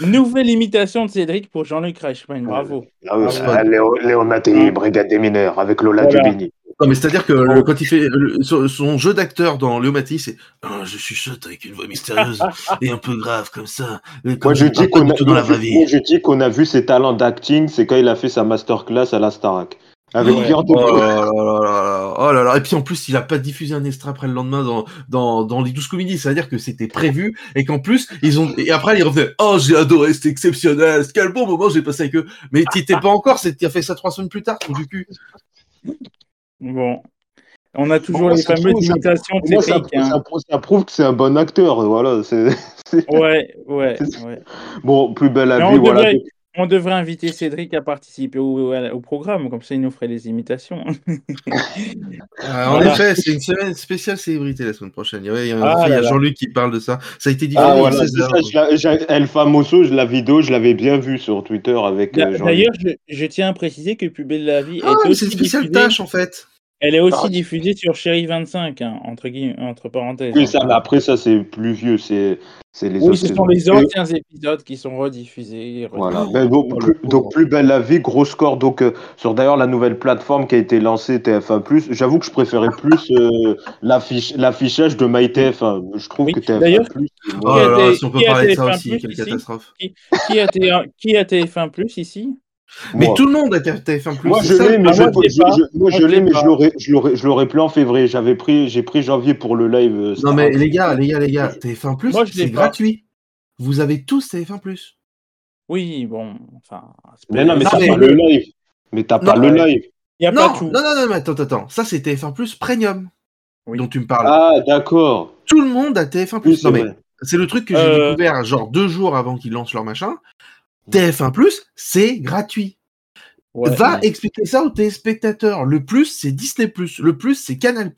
sauver. nouvelle imitation de Cédric pour Jean-Luc Reichmann. Bravo. Ah, ouais, Ah, ah, Léo, Léo Mattei, Hein. brigade des mineurs, avec Lola Voilà. Dubini. Non, mais c'est-à-dire que le- quand il fait le- son, son jeu d'acteur dans Léo Mattei, c'est Ah, je chuchote avec une voix mystérieuse et un peu grave comme ça. euh, Comme Moi, je dis qu'on a, tout dans la vraie vie. moi, je dis qu'on a vu ses talents d'acting, c'est quand il a fait sa masterclass à la Starac. Avec Ouais. Pierre Oh là là là là, oh là là. Et puis en plus, il a pas diffusé un extrait après le lendemain dans, dans, dans les 12 comédies. C'est-à-dire que c'était prévu et qu'en plus, ils ont, et après, ils revenaient, oh, j'ai adoré, c'était exceptionnel, quel bon moment j'ai passé avec eux. Mais t'y étais pas encore, c'est, t'as fait ça trois semaines plus tard, du cul. Bon. On a toujours les fameuses ça- imitations ça, hein. ça prouve- ça prouve que c'est un bon acteur. Voilà. Ouais, ouais, ouais. Bon, plus belle vie, voilà. devrait, on devrait inviter Cédric à participer au, au- au programme, comme ça il nous ferait les imitations. Euh, en Voilà. effet, c'est une semaine spéciale célébrité la semaine prochaine. Il y a, Ah. Jean-Luc qui parle de ça. Ça a été diffusé Ah, il y a voilà, 16 c'est heures. ça, je la- j'ai- El Famoso, la vidéo, je l'avais bien vue sur Twitter avec euh, Jean-Luc. D'ailleurs, je, je tiens à préciser que Plus belle la vie Ah, est mais aussi c'est une spéciale diffusée- tâche en fait. Elle est aussi Ah. diffusée sur Chéri 25, hein, entre, guillemets, entre parenthèses. Oui, hein. ça, mais après, ça, c'est plus vieux. C'est c'est les Oui, autres ce sont les anciens épisodes qui sont rediffusés. Voilà. Ben, donc, plus, donc, plus belle la vie, gros score donc euh, sur d'ailleurs la nouvelle plateforme qui a été lancée TF1+. J'avoue que je préférais plus euh, l'affiche- l'affichage de MyTF1. Je trouve Oui, que TF1+. d'ailleurs, c'est Oh Qui a là là, été- si on peut parler de ça TF1 aussi, plus quelle catastrophe. Qui, qui a TF1 qui a TF1 Plus ici Mais Moi. tout le monde a TF1 Plus. Moi je l'ai, mais Ah, je, je l'aurais, je l'aurais, je l'aurais plus en février. J'avais pris, j'ai pris janvier pour le live. euh, Non mais les gars, les gars, les gars, TF1 Plus, Moi, je l'ai c'est pas. gratuit. Vous avez tous TF1 Plus. Oui, bon, enfin. c'est Mais non, mais Non, t'as pas le live. Mais t'as pas Non, le live. A Non, pas tout. non, non, non, mais attends, attends. Ça, c'est TF1 Plus Premium Oui. dont tu me parles. Ah d'accord. Tout le monde a TF1 Oui, Plus. c'est non mais c'est le truc que j'ai Euh, découvert genre deux jours avant qu'ils lancent leur machin. TF1 Plus, c'est gratuit. Ouais, Va mais- expliquer ça aux téléspectateurs. Le plus, c'est Disney+. Le plus, c'est Canal+.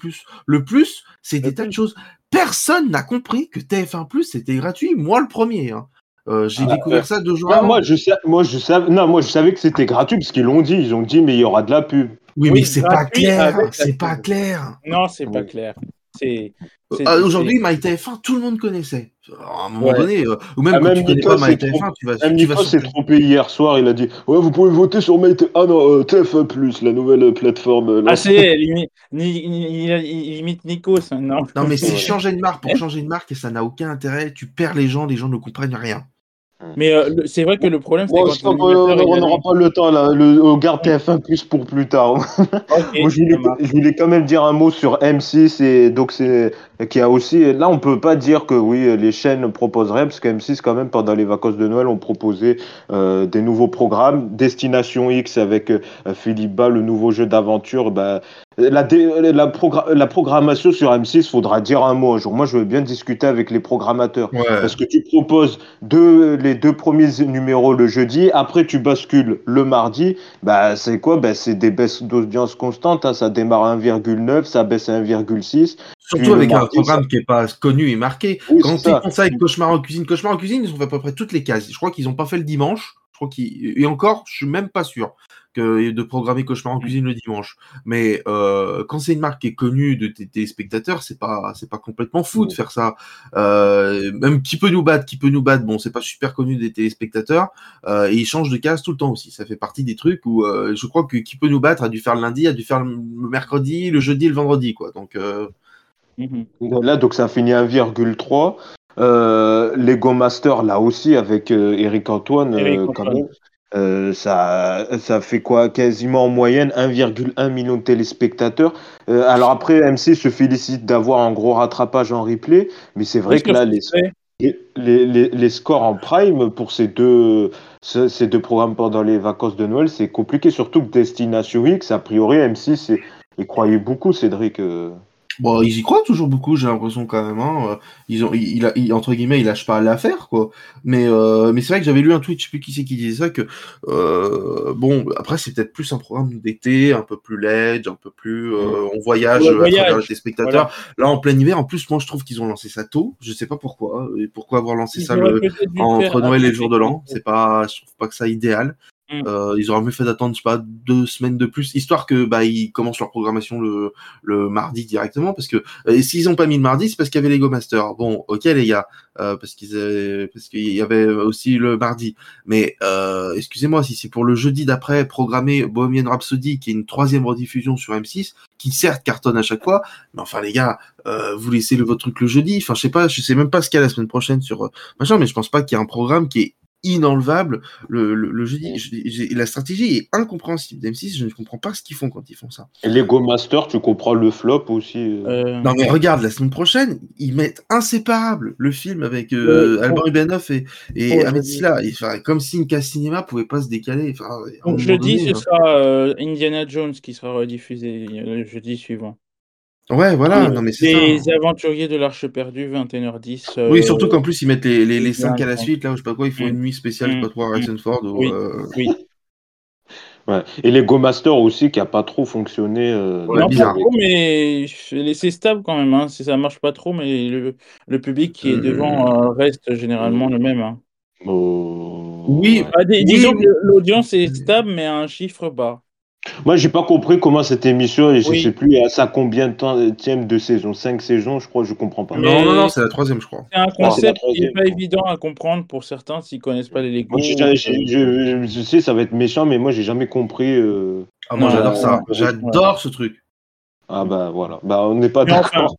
Le plus, c'est des tas de choses. Personne n'a compris que TF1+, c'était gratuit. Moi, le premier. hein. Euh, J'ai Ah, découvert euh, ça deux jours Ouais, avant. moi je sais, moi je savais, non, moi je savais que c'était gratuit parce qu'ils l'ont dit. Ils ont dit mais il y aura de la pub. Oui, Oui, mais c'est pas clair. C'est pas clair. Non, c'est pas clair. C'est. Euh, ah, Aujourd'hui, MyTF1, tout le monde connaissait. À un moment Ouais. donné, euh, ou même Ah, quand même tu connais pas c'est MyTF1, trop- tu vas, Même tu vas Nico s'est sur... trompé hier soir. Il a dit ouais vous pouvez voter sur MyTF. Ah non euh, TF1+, la nouvelle euh, plateforme. euh, Ah, c'est limite, ni- ni- il, il imite Nikos maintenant. Non, mais c'est changer de marque pour changer de marque et ça n'a aucun intérêt. Tu perds les gens, les gens ne comprennent rien. Mais euh, c'est vrai que le problème, c'est Bon, quand je crois qu'on l'animateur, il on n'aura pas le temps là. Le, on garde TF1+ pour plus tard. Moi, je voulais, je voulais quand même dire un mot sur M6 et donc c'est qui a aussi là on peut pas dire que oui les chaînes proposeraient parce que M6 quand même pendant les vacances de Noël ont proposé euh, des nouveaux programmes Destination X avec euh, Philippe Bas le nouveau jeu d'aventure bah, la, la, la programmation sur M6 faudra dire un mot un jour moi je veux bien discuter avec les programmateurs Ouais. parce que tu proposes deux, les deux premiers numéros le jeudi, après tu bascules le mardi, bah c'est quoi? Bah, C'est des baisses d'audience constantes, hein. ça démarre à 1,9, ça baisse à 1,6. Surtout avec un programme qui est pas connu et marqué. Oui, Quand c'est ils ça. font ça avec Cauchemar en cuisine, Cauchemar en cuisine, ils ont fait à peu près toutes les cases. Je crois qu'ils n'ont pas fait le dimanche. Je crois et encore, je suis même pas sûr que de programmer Cauchemar en cuisine le dimanche. Mais euh, quand c'est une marque qui est connue de tes téléspectateurs, c'est pas c'est pas complètement fou de Oui. faire ça. Euh, même qui peut nous battre, qui peut nous battre. Bon, c'est pas super connu des téléspectateurs euh, et ils changent de case tout le temps aussi. Ça fait partie des trucs où euh, je crois que qui peut nous battre a dû faire le lundi, a dû faire le mercredi, le jeudi, et le vendredi quoi. Donc Mhm. Là, donc ça finit à 1,3. Euh, Lego Master, là aussi, avec euh, Eric Antoine, Eric euh, quand Antoine. même. Euh, ça, ça fait quoi Quasiment en moyenne 1,1 million de téléspectateurs. Euh, alors après, MC se félicite d'avoir un gros rattrapage en replay, mais c'est vrai que là, les, Display. les, les, les- les scores en prime pour ces deux, ce- ces deux programmes pendant les vacances de Noël, c'est compliqué, surtout que Destination X, a priori, M6, c'est- il croyait beaucoup, Cédric. euh. Bon, ils y croient toujours beaucoup, j'ai l'impression quand même. Hein. Euh, Ils ont, il, il- il- entre guillemets, ils lâchent pas l'affaire, quoi. Mais, euh, mais c'est vrai que j'avais lu un tweet, je sais plus qui c'est qui disait ça, que euh, bon, après c'est peut-être plus un programme d'été, un peu plus ledge, un peu plus, euh, on voyage Ouais, à travers les spectateurs. Là, en plein hiver, en plus, moi je trouve qu'ils ont lancé ça tôt. Je sais pas pourquoi, et pourquoi avoir lancé Ils ça le, entre Noël et le jour de l'an. C'est pas, je trouve pas que ça idéal. Mm. Euh, ils auraient mieux fait d'attendre, je sais pas, deux semaines de plus, histoire que bah ils commencent leur programmation le, le mardi directement, parce que euh, et s'ils ont pas mis le mardi, c'est parce qu'il y avait Lego Master. Bon, ok les gars, euh, parce qu'ils parce qu'il y avait aussi le mardi. Mais euh, excusez-moi, si c'est pour le jeudi d'après programmer Bohemian Rhapsody, qui est une troisième rediffusion sur M6, qui certes cartonne à chaque fois, mais enfin les gars, euh, vous laissez le, votre truc le jeudi. Enfin, je sais pas, je sais même pas ce qu'il y a la semaine prochaine sur euh, machin, mais je pense pas qu'il y ait un programme qui est inenlevable le, le, le jeudi. Je- la stratégie est incompréhensible d'M6, je ne comprends pas ce qu'ils font quand ils font ça. Et Lego Master, tu comprends le flop aussi. euh. Euh, Non mais regarde, la semaine prochaine, ils mettent inséparable le film avec euh, Ouais, Ivanov et, et Ouais, Ahmed. Silla. Et, enfin, comme si une case cinéma pouvait pas se décaler. Enfin, Donc jeudi, donné, ce hein. sera euh, Indiana Jones qui sera rediffusé le jeudi suivant. Ouais, voilà, Et non mais c'est Les ça. aventuriers de l'Arche perdue, 21h10. euh, Oui, surtout qu'en plus ils mettent les, les, les bien, cinq à la suite, là, ou je sais pas quoi, ils font Mm. une nuit spéciale, je sais pas trop, à. Harrison Ford. Ou, Oui. euh, Oui. Ouais. Et Lego Master aussi, qui a pas trop fonctionné. euh, Ouais, non, bizarre. pas trop, mais c'est stable quand même. Hein. Si ça marche pas trop, mais le, le public qui est Euh, devant euh, reste généralement le même. Hein. oh, Oui, ouais. Ah, dis- Oui, disons que l'audience est stable, mais à un chiffre bas. Moi, j'ai pas compris comment cette émission, et je Oui. sais plus à sa combien de temps de saison? 5 saisons, je crois, je comprends pas. Mais- Non, non, non, c'est la troisième, je crois. C'est un la concept qui n'est pas évident à comprendre pour certains s'ils connaissent pas les Lego. Moi, je, je sais, ça va être méchant, mais moi, j'ai jamais compris. euh, Ah, moi, j'adore ça. J'adore ce truc. Ah bah voilà, bah on n'est pas d'accord.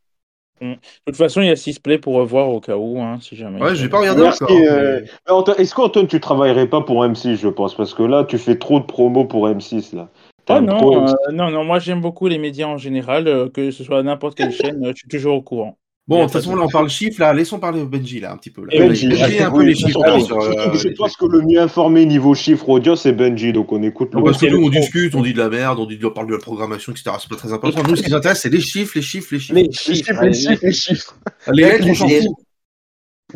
De toute façon, il y a 6 play pour revoir au cas où, hein, si jamais. Ouais, je vais pas regarder Merci. encore. euh, Antoine, Est-ce qu'Antoine, tu travaillerais pas pour M6, je pense, parce que là, tu fais trop de promos pour M6 là. Trop non, M6. euh, non, non, moi j'aime beaucoup les médias en général, euh, que ce soit n'importe quelle chaîne, euh, je suis toujours au courant. Bon, de toute façon, là, on parle chiffres, là. Laissons parler Benji, là, un petit peu. Là. Et Benji, Benji, ah, un peu les chiffres. que je pense que le mieux informé niveau chiffre audience, c'est Benji, donc on écoute le. Non, parce que nous, on discute, on dit de la merde, on, dit, on parle de la programmation, etc. C'est pas très important. Nous, ce qui nous intéresse, c'est les chiffres, les chiffres, les chiffres. Les chiffres, les chiffres, les chiffres. Les lettres, on s'en fout.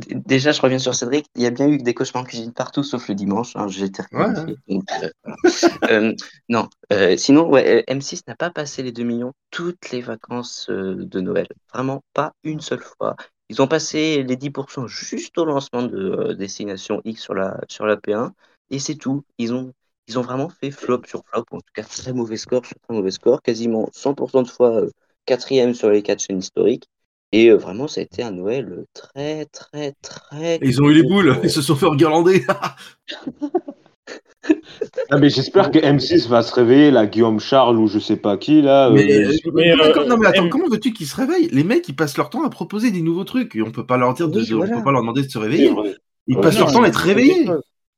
Déjà, je reviens sur Cédric. Il y a bien eu des cauchemars en cuisine partout, sauf le dimanche. hein, Ouais, donc, euh. Euh, non, euh, sinon, ouais, euh, M6 n'a pas passé les 2 millions toutes les vacances de Noël. Vraiment, pas une seule fois. Ils ont passé les 10% juste au lancement de Destination X sur la, sur la P1. Et c'est tout. Ils ont, ils ont vraiment fait flop sur flop, en tout cas très mauvais score sur très mauvais score. Quasiment 100% de fois quatrième sur les quatre chaînes historiques. Et euh, vraiment, ça a été un Noël euh, très, très, très. Ils ont eu les boules, ils se sont fait regarlander. Ah, mais j'espère que M6 va se réveiller, là, Guillaume Charles ou je sais pas qui, là. Mais, euh, euh, mais, euh, non, mais attends, M- comment veux-tu qu'ils se réveillent? Les mecs, ils passent leur temps à proposer des nouveaux trucs. Et on peut pas leur dire de, Oui, on peut pas leur demander de se réveiller. Ils Ouais, passent non, leur temps à être réveillés.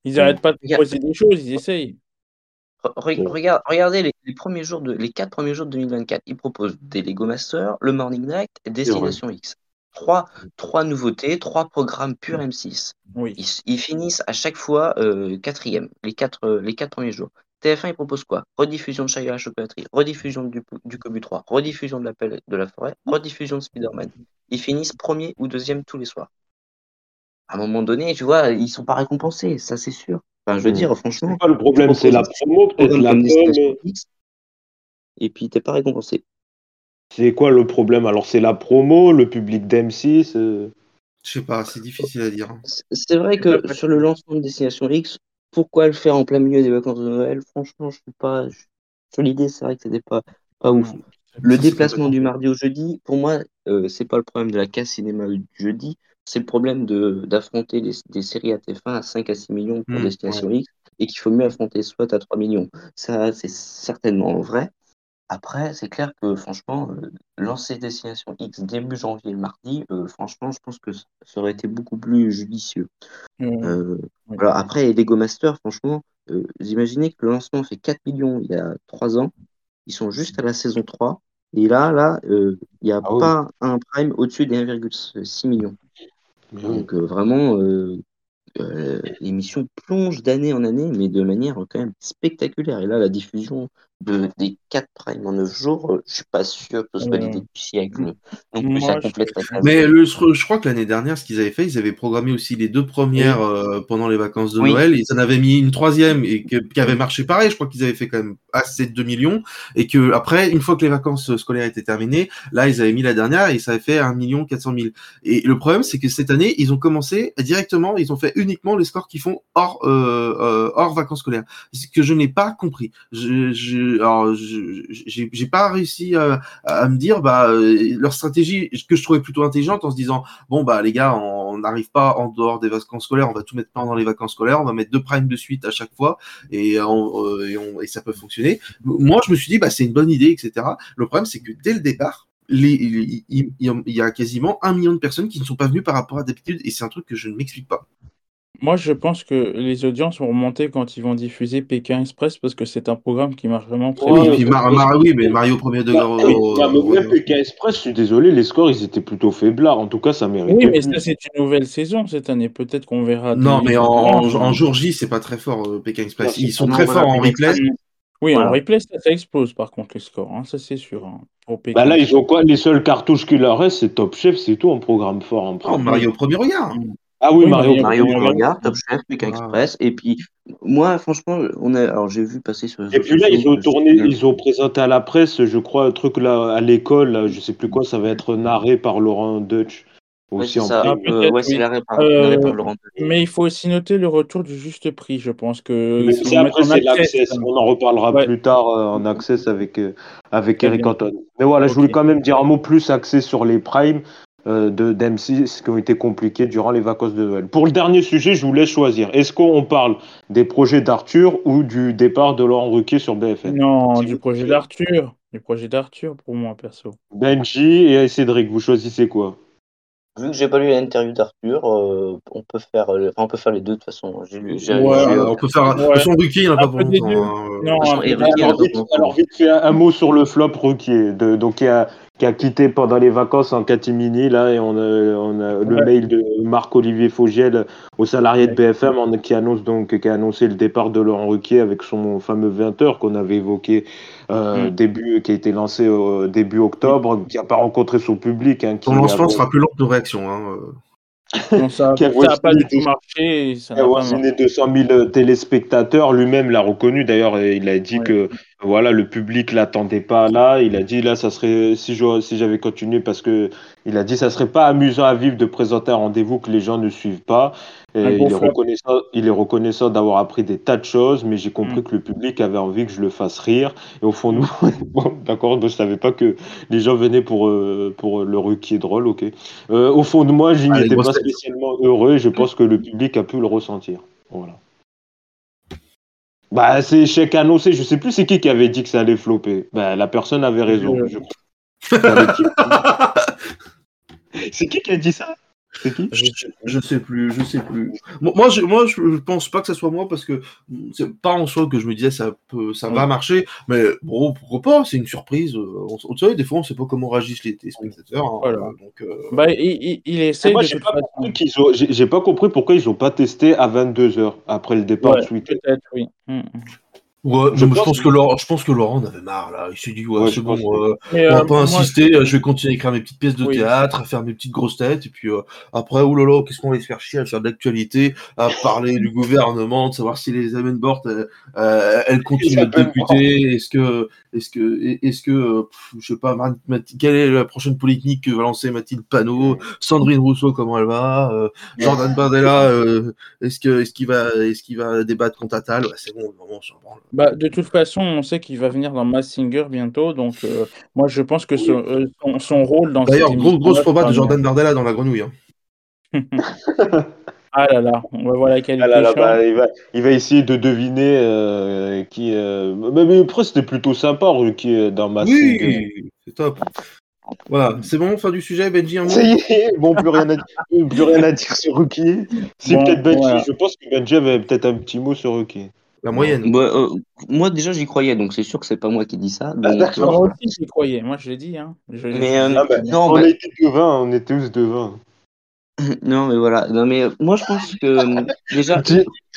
Ils arrêtent pas de proposer des choses, ils essayent. Re- re- regarde, regardez les, les premiers jours de, les quatre premiers jours de 2024. Ils proposent des Lego Masters, le Morning Night et Destination X. Trois, trois nouveautés, trois programmes pur M6. Oui. Ils, ils finissent à chaque fois euh, quatrième, les quatre, euh, les quatre premiers jours. TF1, ils proposent quoi? Rediffusion de Chaya à la chocolaterie, rediffusion du, du Cobu 3, rediffusion de l'appel de la forêt, rediffusion de Spider-Man. Ils finissent premier ou deuxième tous les soirs. À un moment donné, tu vois, ils sont pas récompensés, ça c'est sûr. Enfin, je veux dire, franchement, C'est pas le problème, c'est la promo, peut-être programme la com. Et puis t'es pas récompensé. C'est quoi le problème? Alors, c'est la promo, le public d'M6 euh, Je sais pas, c'est difficile à dire. C'est- vrai que sur le lancement de Destination X, pourquoi le faire en plein milieu des vacances de Noël? Franchement, je suis pas. Sur l'idée, c'est vrai que c'était pas, pas ouf. Le déplacement du mardi au jeudi, pour moi, euh, c'est pas le problème de la casse cinéma du jeudi, c'est le problème d'affronter des, des séries à TF1 à 5 à 6 millions pour Mm, Destination X et qu'il faut mieux affronter soit à 3 millions. Ça, c'est certainement vrai. Après, c'est clair que franchement, euh, lancer Destination X début janvier le mardi, euh, franchement, je pense que ça aurait été beaucoup plus judicieux. Euh, Euh, oui. voilà, après, les Lego Masters, franchement, euh, vous imaginez que le lancement fait 4 millions il y a 3 ans. Ils sont juste à la saison 3. Et là, là, il n'y a Ah oui. pas un prime au-dessus des 1,6 millions. Mais. Donc, euh, vraiment, euh, euh, l'émission plonge d'année en année, mais de manière quand même spectaculaire. Et là, la diffusion de, des 4 primes en 9 jours, euh, je suis pas sûr que ce soit l'idée du siècle. Moi, ça je- pas. Mais le, je crois que l'année dernière, ce qu'ils avaient fait, ils avaient programmé aussi les deux premières euh, pendant les vacances de Oui. Noël. Ils en avaient mis une troisième et que- qui avait marché pareil. Je crois qu'ils avaient fait quand même assez de 2 millions. Et que après, une fois que les vacances scolaires étaient terminées, là, ils avaient mis la dernière et ça avait fait 1 million 400 000. Et le problème, c'est que cette année, ils ont commencé directement, ils ont fait uniquement les scores qu'ils font hors, euh, euh, hors vacances scolaires. Ce que je n'ai pas compris. Je, je, alors, j'ai pas réussi à, à me dire, bah, euh, leur stratégie que je trouvais plutôt intelligente en se disant, bon, bah, les gars, on n'arrive pas en dehors des vacances scolaires, on va tout mettre pendant les vacances scolaires, on va mettre deux primes de suite à chaque fois et, euh, ça peut fonctionner. Moi, je me suis dit, bah, c'est une bonne idée, etc. Le problème, c'est que dès le départ, il y a quasiment un million de personnes qui ne sont pas venues par rapport à d'habitude et c'est un truc que je ne m'explique pas. Moi, je pense que les audiences vont remonter quand ils vont diffuser Pékin Express parce que c'est un programme qui marche vraiment très oui, bien. et puis Mar- Mar- oui, mais Mario premier degré. Bah, oui, au- bah, mais au- même Pékin Express, je suis désolé, les scores, ils étaient plutôt faiblards. En tout cas, ça méritait Oui, mais plus. ça, c'est une nouvelle saison cette année. Peut-être qu'on verra. Non, mais en, en, différents. en jour J, c'est pas très fort, euh, Pékin Express. Ils sont très forts voilà, en replay. Oui, en replay, ça, ça explose par contre les scores. hein, Ça, c'est sûr. hein, pour Pékin Bah là, ils ont quoi? Les seules cartouches qu'il leur reste, c'est Top Chef, c'est tout en programme fort. En Oh, programme. Mario premier regard. Ah oui, Oui, Mario. Mario. Mario Top Chef, Pékin Ah. Express. Et puis, moi, franchement, on a, alors j'ai vu passer sur Et puis là, ils ont tourné, ils ont présenté à la presse, je crois, un truc là à l'école, je sais plus quoi, ça va être narré par Laurent Deutsch. Ouais, aussi c'est en ça. prime. Euh, peut-être, ouais, c'est oui. Euh, la répar Laurent. Mais il faut aussi noter le retour du juste prix, je pense que Mais si après, c'est access, l'access. On en reparlera Ouais. plus tard euh, en access avec, euh, avec Eric. Anton. Mais voilà, je voulais quand même dire un mot plus axé sur les primes euh, de d'M6 qui ont été compliqués durant les vacances de Noël. Pour le dernier sujet, je vous laisse choisir. Est-ce qu'on parle des projets d'Arthur ou du départ de Laurent Ruquier sur BFM Non, Si du projet d'Arthur. Du projet d'Arthur pour moi, perso. Benji et Cédric, vous choisissez quoi? Vu que j'ai pas lu l'interview d'Arthur, euh, on peut faire, euh, enfin, on peut faire les deux de toute façon. J'ai lu, j'ai, Ouais, j'ai- Euh, on peut faire. Ouais. façon, Ruki, il n'y en a Un pas pour longtemps. hein. Non, il y alors vite, fait un, mot sur le flop Ruquier, donc qui a, qui a quitté pendant les vacances en catimini là et on a, on a le Ouais. mail de Marc-Olivier Fogiel aux salariés de. BFM en- qui annonce donc qui a annoncé le départ de Laurent Ruquier avec son fameux 20 heures qu'on avait évoqué euh, Mm. début qui a été lancé au début octobre, qui a pas rencontré son public, hein, qui Son lancement a- sera plus. Hein. euh. Non, ça Qui a n'a pas du tout marché. Ça Il a n'a pas marché. avoisiné 200 000 téléspectateurs. Lui-même l'a reconnu. D'ailleurs, il a dit Ouais. que voilà, le public l'attendait pas là. Il a dit là, ça serait si je- si j'avais continué parce que il a dit ça serait pas amusant à vivre de présenter un rendez-vous que les gens ne suivent pas. Et il est reconnaissant, il est reconnaissant d'avoir appris des tas de choses, mais j'ai compris Mm. que le public avait envie que je le fasse rire. Et au fond, nous, bon, d'accord, je savais pas que les gens venaient pour euh, pour le Ruquier drôle, ok. Euh, au fond de moi, je n'y Ah, les étais pas spécialement heureux. Et je pense que le public a pu le ressentir. Voilà. Bah, c'est échec annoncé. Je sais plus c'est qui qui avait dit que ça allait flopper. Bah, la personne avait raison. Je- C'est qui qui a dit ça? C'est qui Je, je sais plus, je sais plus. Moi, moi, je, moi, je, pense pas que ça soit moi parce que c'est pas en soi que je me disais ça peut, ça va marcher, mais bon, pourquoi pas C'est une surprise. euh, On, on savez, des fois, on sait pas comment réagissent les, les spectateurs. hein, Voilà. donc, euh, Bah, il, il, il essaie Moi, de j'ai pas, compris qu'ils ont- j'ai j'ai pas compris pourquoi ils ont pas testé à 22h après le départ Ouais, de ce week-end. peut-être, oui. Mm. Ouais, Je mais je, pense pense que- que Laurent, je pense que Laurent en avait marre là. Il s'est dit ouais, Ouais, c'est bon, euh, on euh, va pas moi, insister. euh, Je vais continuer à écrire mes petites pièces de Oui. théâtre, à faire mes petites grosses têtes, et puis euh, après, oulala, qu'est-ce qu'on va se faire chier à faire de l'actualité, à parler du gouvernement, de savoir si les Amenbort euh, euh, elles continuent d'être Amenbort. députées, est-ce que, est-ce que, est-ce que, euh, pff, je sais pas, quelle est la prochaine polytechnique que va lancer Mathilde Panot, Sandrine Rousseau, comment elle va, euh, Jordan Bardella, euh, est-ce que, est-ce qu'il va, est-ce qu'il va débattre contre Attal, ouais, c'est bon, vraiment, on s'en branle. Bah, de toute façon, on sait qu'il va venir dans Mass Singer bientôt, donc euh, moi je pense que son, euh, son, son rôle dans D'ailleurs, cette grosse, grosse proba de Jordan Bardella dans la grenouille. Hein. Ah là là, on va voir laquelle Ah là là, est bah, il, va, il va essayer de deviner euh, qui. euh, Mais, mais après, c'était plutôt sympa, Ruquier, dans ma single. Oui, c'est top. Voilà, c'est bon, fin du sujet, Benji, un mot? Ça y est, bon, plus rien à, dire- plus rien à dire sur. Si, Bon, peut-être Benji, voilà. je pense que Benji avait peut-être un petit mot sur Ruquier. La moyenne. Bah, euh, moi, déjà, j'y croyais, donc c'est sûr que c'est pas moi qui dis ça. Ah, Donc, d'accord. Moi aussi, j'y croyais, moi je l'ai dit. Hein. Je- Mais, euh, Ah, bah, non, on bah- a été devin, on était tous devins. non, mais voilà. Non, mais euh, moi, je pense que euh, déjà,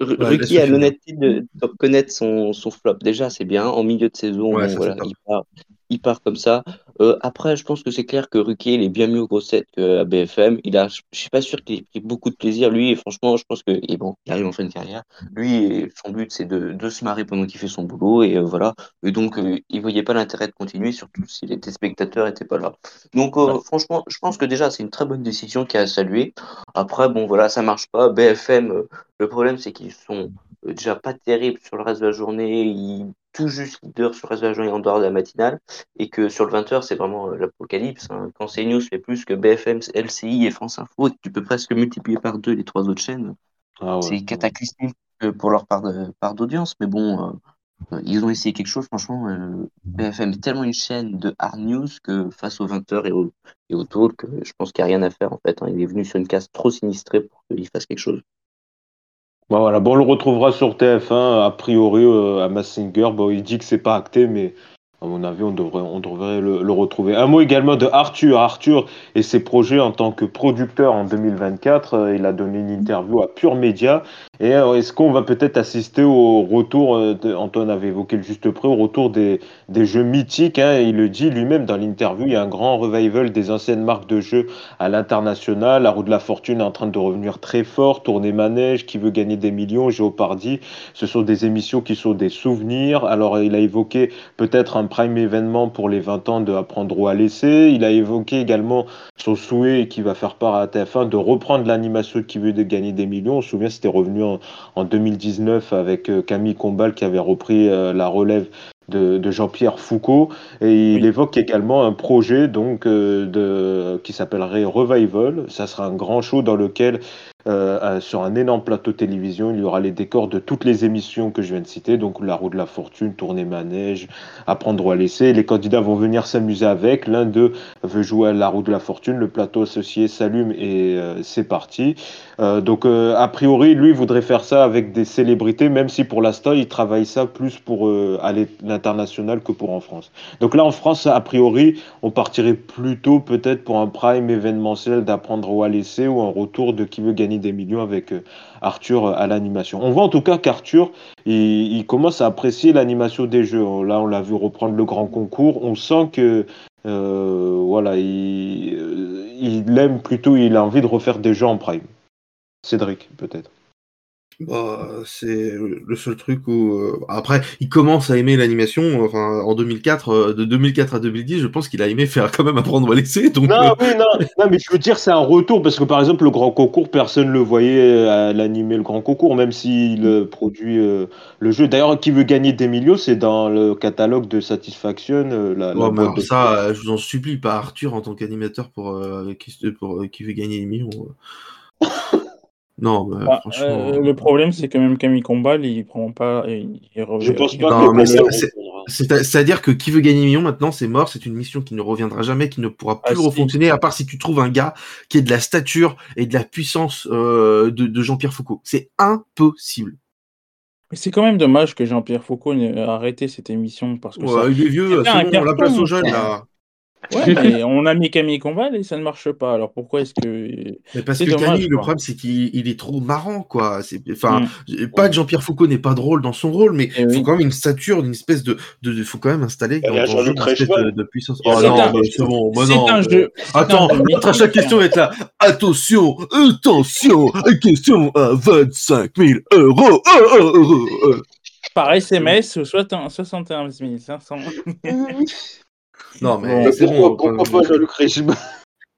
Ouais, Ruki a l'honnêteté de, de reconnaître son, son flop. Déjà, c'est bien. En milieu de saison, Ouais, bon, ça, voilà, il, part, il part comme ça. Euh, après, je pense que c'est clair que il est bien mieux aux grossettes qu'à BFM. Il a, je suis pas sûr qu'il ait pris beaucoup de plaisir, lui. Et franchement, je pense que, et bon, il arrive en fin de carrière. Lui, son but, c'est de, de se marrer pendant qu'il fait son boulot. Et euh, voilà. Et donc, euh, il voyait pas l'intérêt de continuer, surtout si les téléspectateurs étaient pas là. Donc, franchement, je pense que déjà, c'est une très bonne décision qui a à saluer. Après, bon, voilà, ça marche pas. BFM, le problème, c'est qu'ils sont déjà pas terribles sur le reste de la journée. Ils tout juste leader sur la journée en dehors de la matinale. Et que sur le 20h, c'est vraiment euh, l'apocalypse. hein. Quand CNews fait plus que BFM, LCI et France Info, et que tu peux presque multiplier par deux les trois autres chaînes, Ah ouais. c'est cataclysmique euh, pour leur part de- part d'audience. Mais bon, euh, ils ont essayé quelque chose. Franchement, euh, BFM est tellement une chaîne de hard news que face aux 20h et au, et au talk, je pense qu'il n'y a rien à faire en fait. hein. Il est venu sur une case trop sinistrée pour qu'il fasse quelque chose. Bah bon, on le retrouvera sur TF1, a priori, euh, à Massinger. Bon, il dit que c'est pas acté, mais à mon avis, on devrait, le, retrouver. Un mot également de Arthur. Arthur et ses projets en tant que producteur en 2024. Euh, il a donné une interview à Pure Média. Et euh, est-ce qu'on va peut-être assister au retour, euh, Antoine avait évoqué le juste prix, au retour des, jeux mythiques hein, Il le dit lui-même dans l'interview, il y a un grand revival des anciennes marques de jeux à l'international. La roue de la fortune est en train de revenir très fort. Tourner manège, qui veut gagner des millions, Géopardy. Ce sont des émissions qui sont des souvenirs. Alors, il a évoqué peut-être un prime événement pour les 20 ans de Apprendre ou à laisser. Il a évoqué également son souhait, qui va faire part à TF1, de reprendre l'animation qui veut de gagner des millions. On se souvient, c'était revenu en, en 2019 avec euh, Camille Combal qui avait repris euh, la relève de, de Jean-Pierre Foucault et il Oui. évoque également un projet donc euh, de qui s'appellerait Revival. Ça sera un grand show dans lequel euh, euh, sur un énorme plateau télévision, il y aura les décors de toutes les émissions que je viens de citer, donc La Roue de la Fortune, Tournée Manège, Apprendre ou à laisser. Les candidats vont venir s'amuser avec. L'un d'eux veut jouer à La Roue de la Fortune. Le plateau associé s'allume et euh, c'est parti. Euh, donc, euh, a priori, lui voudrait faire ça avec des célébrités, même si pour l'instant, il travaille ça plus pour euh, l'international que pour en France. Donc là, en France, a priori, on partirait plutôt peut-être pour un prime événementiel d'apprendre à laisser ou un retour de qui veut gagner des millions avec Arthur à l'animation. On voit en tout cas qu'Arthur, il, commence à apprécier l'animation des jeux. Là, on l'a vu reprendre le grand concours. On sent que voilà, il, il aime plutôt, il a envie de refaire des jeux en prime. Cédric, peut-être. Bah, c'est le seul truc où euh, après il commence à aimer l'animation. Enfin, en 2004, euh, de 2004 à 2010, je pense qu'il a aimé faire quand même apprendre à laisser. Donc, Non, euh, oui, non, non, mais je veux dire, c'est un retour parce que par exemple, le grand concours, personne ne le voyait à l'animer le grand concours, même s'il produit euh, le jeu. D'ailleurs, qui veut gagner des millions, c'est dans le catalogue de Satisfaction, euh, la, ouais, de ça, je vous en supplie, pas Arthur en tant qu'animateur pour, euh, qui, pour euh, qui veut gagner des millions. euh. non, mais Bah, franchement. euh, le problème, c'est que même Camille Combal, il prend pas. Il, il revient- Je pense pas Non, que C'est-à-dire que qui veut gagner des millions maintenant, c'est mort, c'est une mission qui ne reviendra jamais, qui ne pourra plus Ah, si. refonctionner, à part si tu trouves un gars qui ait de la stature et de la puissance euh, de, de Jean-Pierre Foucault. C'est impossible. Mais c'est quand même dommage que Jean-Pierre Foucault ait arrêté cette émission parce que ça. Il est vieux, c'est un bon, on la place aux jeunes là. Ouais, mais on a mis Camille Combal et ça ne marche pas. Alors pourquoi est-ce que. Mais parce que dommage, Camille, le problème, c'est qu'il il est trop marrant, quoi. Enfin, Mm. pas que Jean-Pierre Foucault n'est pas drôle dans son rôle, mais Eh il faut oui. quand même une stature, une espèce de, de- faut quand même installer Il jeu Jean-Luc une espèce de, de puissance. Il Oh C'est non, un- c'est bon, non. un jeu. Attends, jeu à chaque question va être là. Attention, attention, question à 25 000 euros. euh, euh, euh. Par SMS au 71 500. Non, mais Bon, Mais c'est pourquoi, bon. pourquoi pas Jean-Luc Reichmann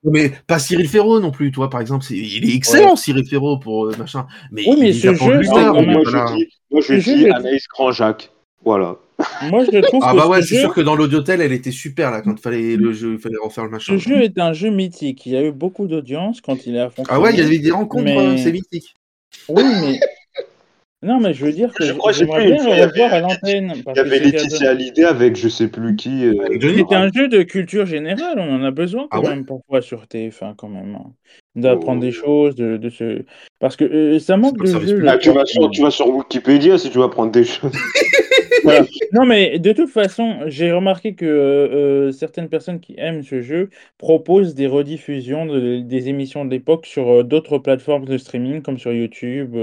Mais pas Cyril Ferraud non plus, toi, par exemple. Il est excellent, Cyril Ferraud, pour euh, machin. Mais Oui, mais il ce jeu, Non, même- moi, voilà. je dis, moi, je Le jeu, dis Anaïs Grand-Jacques. Voilà. Moi, je trouve Ah que bah ouais, ce c'est jeu, sûr que dans l'audiotel, elle était super là quand il fallait le jeu, il fallait refaire le machin. ce jeu est un jeu mythique. Il y a eu beaucoup d'audience quand il est à fond. Ah ouais, il y avait des rencontres, Mais- euh, c'est mythique. Oui, mais. Non, mais je veux dire que Je crois, plus, bien fois, le à avait- l'antenne. Il y que avait c'était un jeu- Laetitia Hallyday avec je sais plus qui. euh. C'était un jeu de culture générale, on en a besoin quand Ah ouais même parfois sur TF1 quand même. hein. D'apprendre Oh. des choses, de, de se... Parce que euh, ça manque de service jeux. public. le Ah, tu, vas sur, tu vas sur Wikipédia si tu vas prendre des choses. Voilà. Non mais de toute façon, j'ai remarqué que euh, certaines personnes qui aiment ce jeu proposent des rediffusions de- des émissions de l'époque sur euh, d'autres plateformes de streaming comme sur YouTube,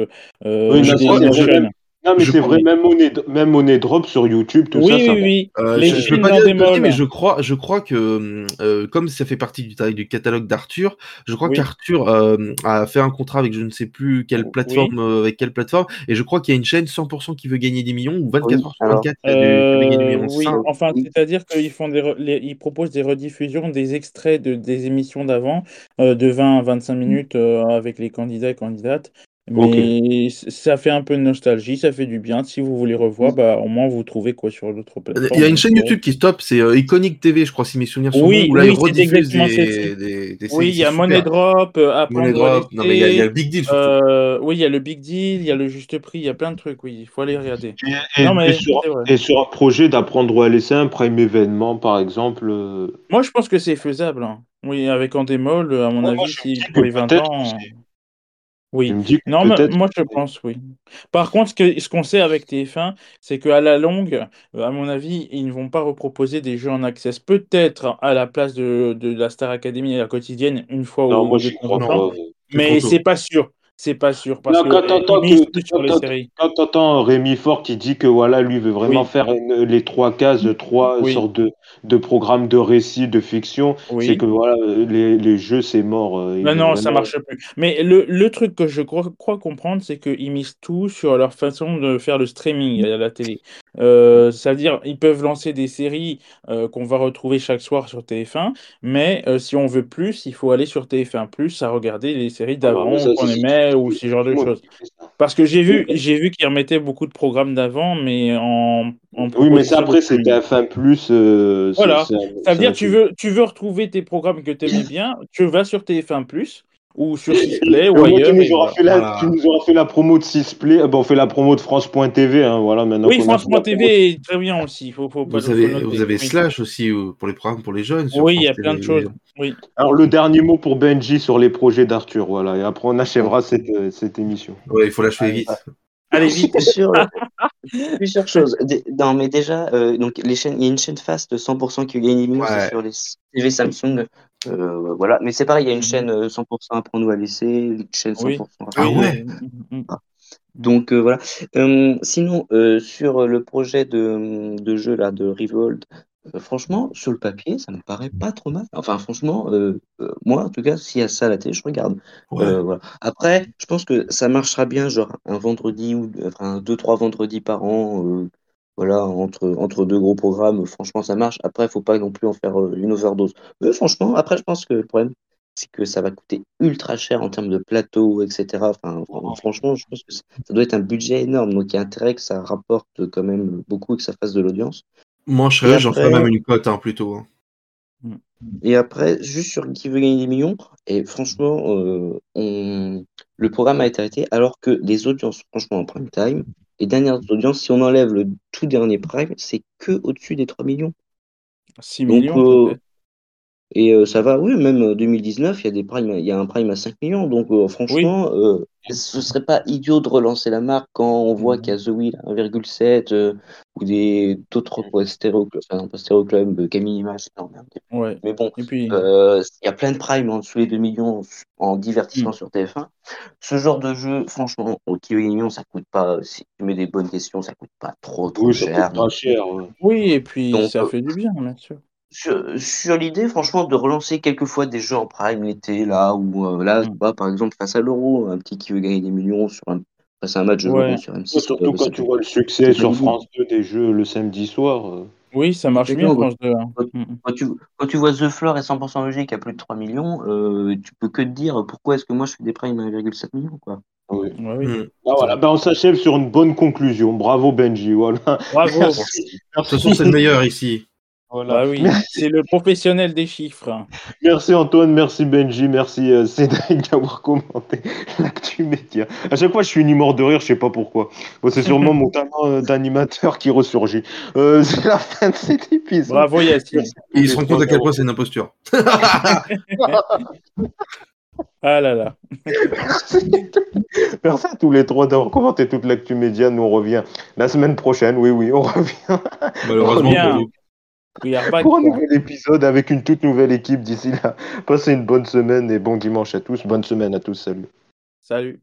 euh, Oui, je je- Non, mais c'est vrai, même Money, même Money Drop sur YouTube, tout Oui, ça, oui, ça oui. Euh, Les je, je peux pas dire de démol. mais je crois, je crois que euh, comme ça fait partie du, du catalogue d'Arthur, je crois Oui. qu'Arthur euh, a fait un contrat avec je ne sais plus quelle Oui. plateforme, euh, avec quelle plateforme, et je crois qu'il y a une chaîne 100% qui veut gagner des millions ou 24 Oui, sur alors, 24 qui veut gagner des millions. oui, Ça, enfin, Oui. c'est-à-dire qu'ils font des, re- les- ils proposent des rediffusions des extraits de, des émissions d'avant, euh, de 20 à 25 minutes euh, avec les candidats et candidates. Mais ça fait un peu de nostalgie, ça fait du bien. Si vous voulez revoir, bah, au moins vous trouvez quoi sur d'autres plateformes. Il y a une chaîne Donc, YouTube qui est top, c'est euh, Iconic TV, je crois, si mes souvenirs sont Oui, bons, où là oui, ils exactement des, celle-ci. des, des Oui, il y a Money. Drop, euh, Money Apprendre à Drop, non mais il y, a- il y a laisser, le Big Deal euh, oui, il y a le Big Deal, il y a le Juste Prix, il y a plein de trucs, oui, il faut aller regarder. Et, Non, mais et sur, et un projet d'apprendre ou à laisser un prime événement, par exemple. euh, Moi, je pense que c'est faisable. hein. Oui, avec Endemol, à mon Ouais, moi, avis, pour les 20 peut-être ans. Oui. Non, mais moi je pense oui. Par contre, ce que- ce qu'on sait avec TF1, c'est qu'à la longue, euh, à mon avis, ils ne vont pas reproposer des jeux en access. Peut-être à la place de, de la Star Academy et la quotidienne, une fois Non, ou moi, deux crois pas. Mais c'est pas sûr. C'est pas sûr. Parce Non, que quand. Quand t'entends Rémi Fort qui dit que voilà, lui veut vraiment Oui. faire une- les trois cases, trois Oui. sortes de, de programmes de récits, de fiction, Oui. c'est que voilà, les, les jeux, c'est mort. euh, il Non, non, ça marche plus. Mais le, le truc que je crois, crois comprendre, c'est qu'ils misent tout sur leur façon de faire le streaming à la télé. Euh, c'est-à-dire, ils peuvent lancer des séries euh, qu'on va retrouver chaque soir sur TF1, mais euh, si on veut plus, il faut aller sur TF1+, à regarder les séries Ah bah, d'avant qu'on aimait ou ce genre de choses. Parce que j'ai vu, j'ai vu qu'ils remettaient beaucoup de programmes d'avant, mais en, en Oui, mais ça après, c'est streaming. TF1 plus. Voilà. Ça c'est veut dire tu veux, tu veux retrouver tes programmes que tu aimais bien, tu vas sur TF1+, ou sur Sisplay, Euh, ou tu ailleurs. nous, et auras voilà. fait la, Voilà. tu nous auras fait la promo de Sisplay. Ah, bon, on fait la promo de France.tv. Hein, voilà, maintenant Oui, qu'on a fait la franchement, promo. TV est très bien aussi. Il faut, faut pas Vous avez, noter. vous avez Oui. Slash aussi euh, pour les programmes pour les jeunes. sur Oui, il y a plein de choses. Oui. Alors, le dernier mot pour Benji sur les projets d'Arthur. Voilà, et après, on achèvera cette, euh, cette émission. Ouais, il faut l'achever vite. Allez, vite. Sur plusieurs choses. Non, mais déjà, euh, donc les chaînes, il y a une chaîne fast 100% qui gagne Ouais. sur les TV Samsung. Euh, voilà, mais c'est pareil, il y a une Mhm. chaîne euh, 100% apprends-nous à laisser, une chaîne 100% Oui. Ah ouais. Donc euh, voilà. Euh, sinon, euh, sur le projet de, de jeu là de Revolt, euh, franchement, sur le papier, ça me paraît pas trop mal. Enfin, franchement, euh, euh, moi en tout cas, s'il y a ça à la télé, je regarde. Ouais. Euh, voilà. Après, je pense que ça marchera bien, genre un vendredi ou enfin deux trois vendredis par an. Voilà, entre, entre deux gros programmes, franchement, ça marche. Après, il faut pas non plus en faire euh, une overdose. Mais franchement, après, je pense que le problème, c'est que ça va coûter ultra cher en termes de plateau, etc. Enfin, fran- franchement, je pense que ça doit être un budget énorme. Donc, il y a intérêt que ça rapporte quand même beaucoup et que ça fasse de l'audience. Moi, je serais, j'en ferais même une cote hein, plutôt. hein. Et après, juste sur qui veut gagner des millions, et franchement, euh, on... le programme a été arrêté alors que les audiences, franchement, en prime time, les dernières audiences, si on enlève le tout dernier prime, c'est que au-dessus des 3 millions. 6 Donc, millions, euh. Et euh, ça va, oui, même euh, 2019, il y a des primes, il y a un prime à 5 millions. Donc, euh, franchement, euh, ce serait pas idiot de relancer la marque quand on voit Mhm. qu'il y a The Wheel à 1,7 euh, ou des d'autres Stéréo Club, enfin Stéréo Club, euh, Camille Image, non, merde. Ouais. Mais bon, puis, euh, il y a plein de primes en dessous les 2 millions en divertissement sur TF1. Ce genre de jeu, franchement, au Kiwi Million, ça coûte pas, si tu mets des bonnes questions, ça coûte pas trop trop Oui, ça cher. coûte pas cher. ouais. oui, et puis Donc, ça euh, fait du bien, bien sûr. Sur, sur l'idée, franchement, de relancer quelquefois des jeux en prime l'été, là, ou euh, là, Mm. tu vois, par exemple, face à l'Euro, un petit qui veut gagner des millions sur un, face à un match de Ouais. l'Euro sur M6. Ouais, surtout euh, quand tu vois le succès sur France 2 des jeux le samedi soir. euh. Oui, ça marche bien. France 2. hein. Ouais. Mhm. Quand tu, quand tu vois The Floor et 100% logique à plus de 3 millions, euh, tu peux que te dire pourquoi est-ce que moi je fais des primes à 1,7 millions, quoi. Oui. Ouais, oui. Mm. Ah, voilà, ben, on s'achève sur une bonne conclusion. Bravo Benji. Voilà. Bravo. Merci. De toute façon, c'est le meilleur ici. Voilà. Bah oui, c'est le professionnel des chiffres. hein. merci Antoine, merci Benji, merci euh, Cédric d'avoir commenté l'actu média. À chaque fois, je suis une mort de rire, je sais pas pourquoi. Bon, c'est sûrement mon talent euh, d'animateur qui ressurgit. Euh, c'est la fin de cet épisode. Bravo Et ils se rendent compte à quel point c'est une imposture. Ah là là. Merci à tous les trois d'avoir commenté toute l'actu média. Nous, on revient la semaine prochaine. Oui, oui, on revient Malheureusement pour nous. We are back. pour un quoi. nouvel épisode avec une toute nouvelle équipe d'ici là. Passez une bonne semaine et bon dimanche à tous. Bonne semaine à tous. Salut. Salut.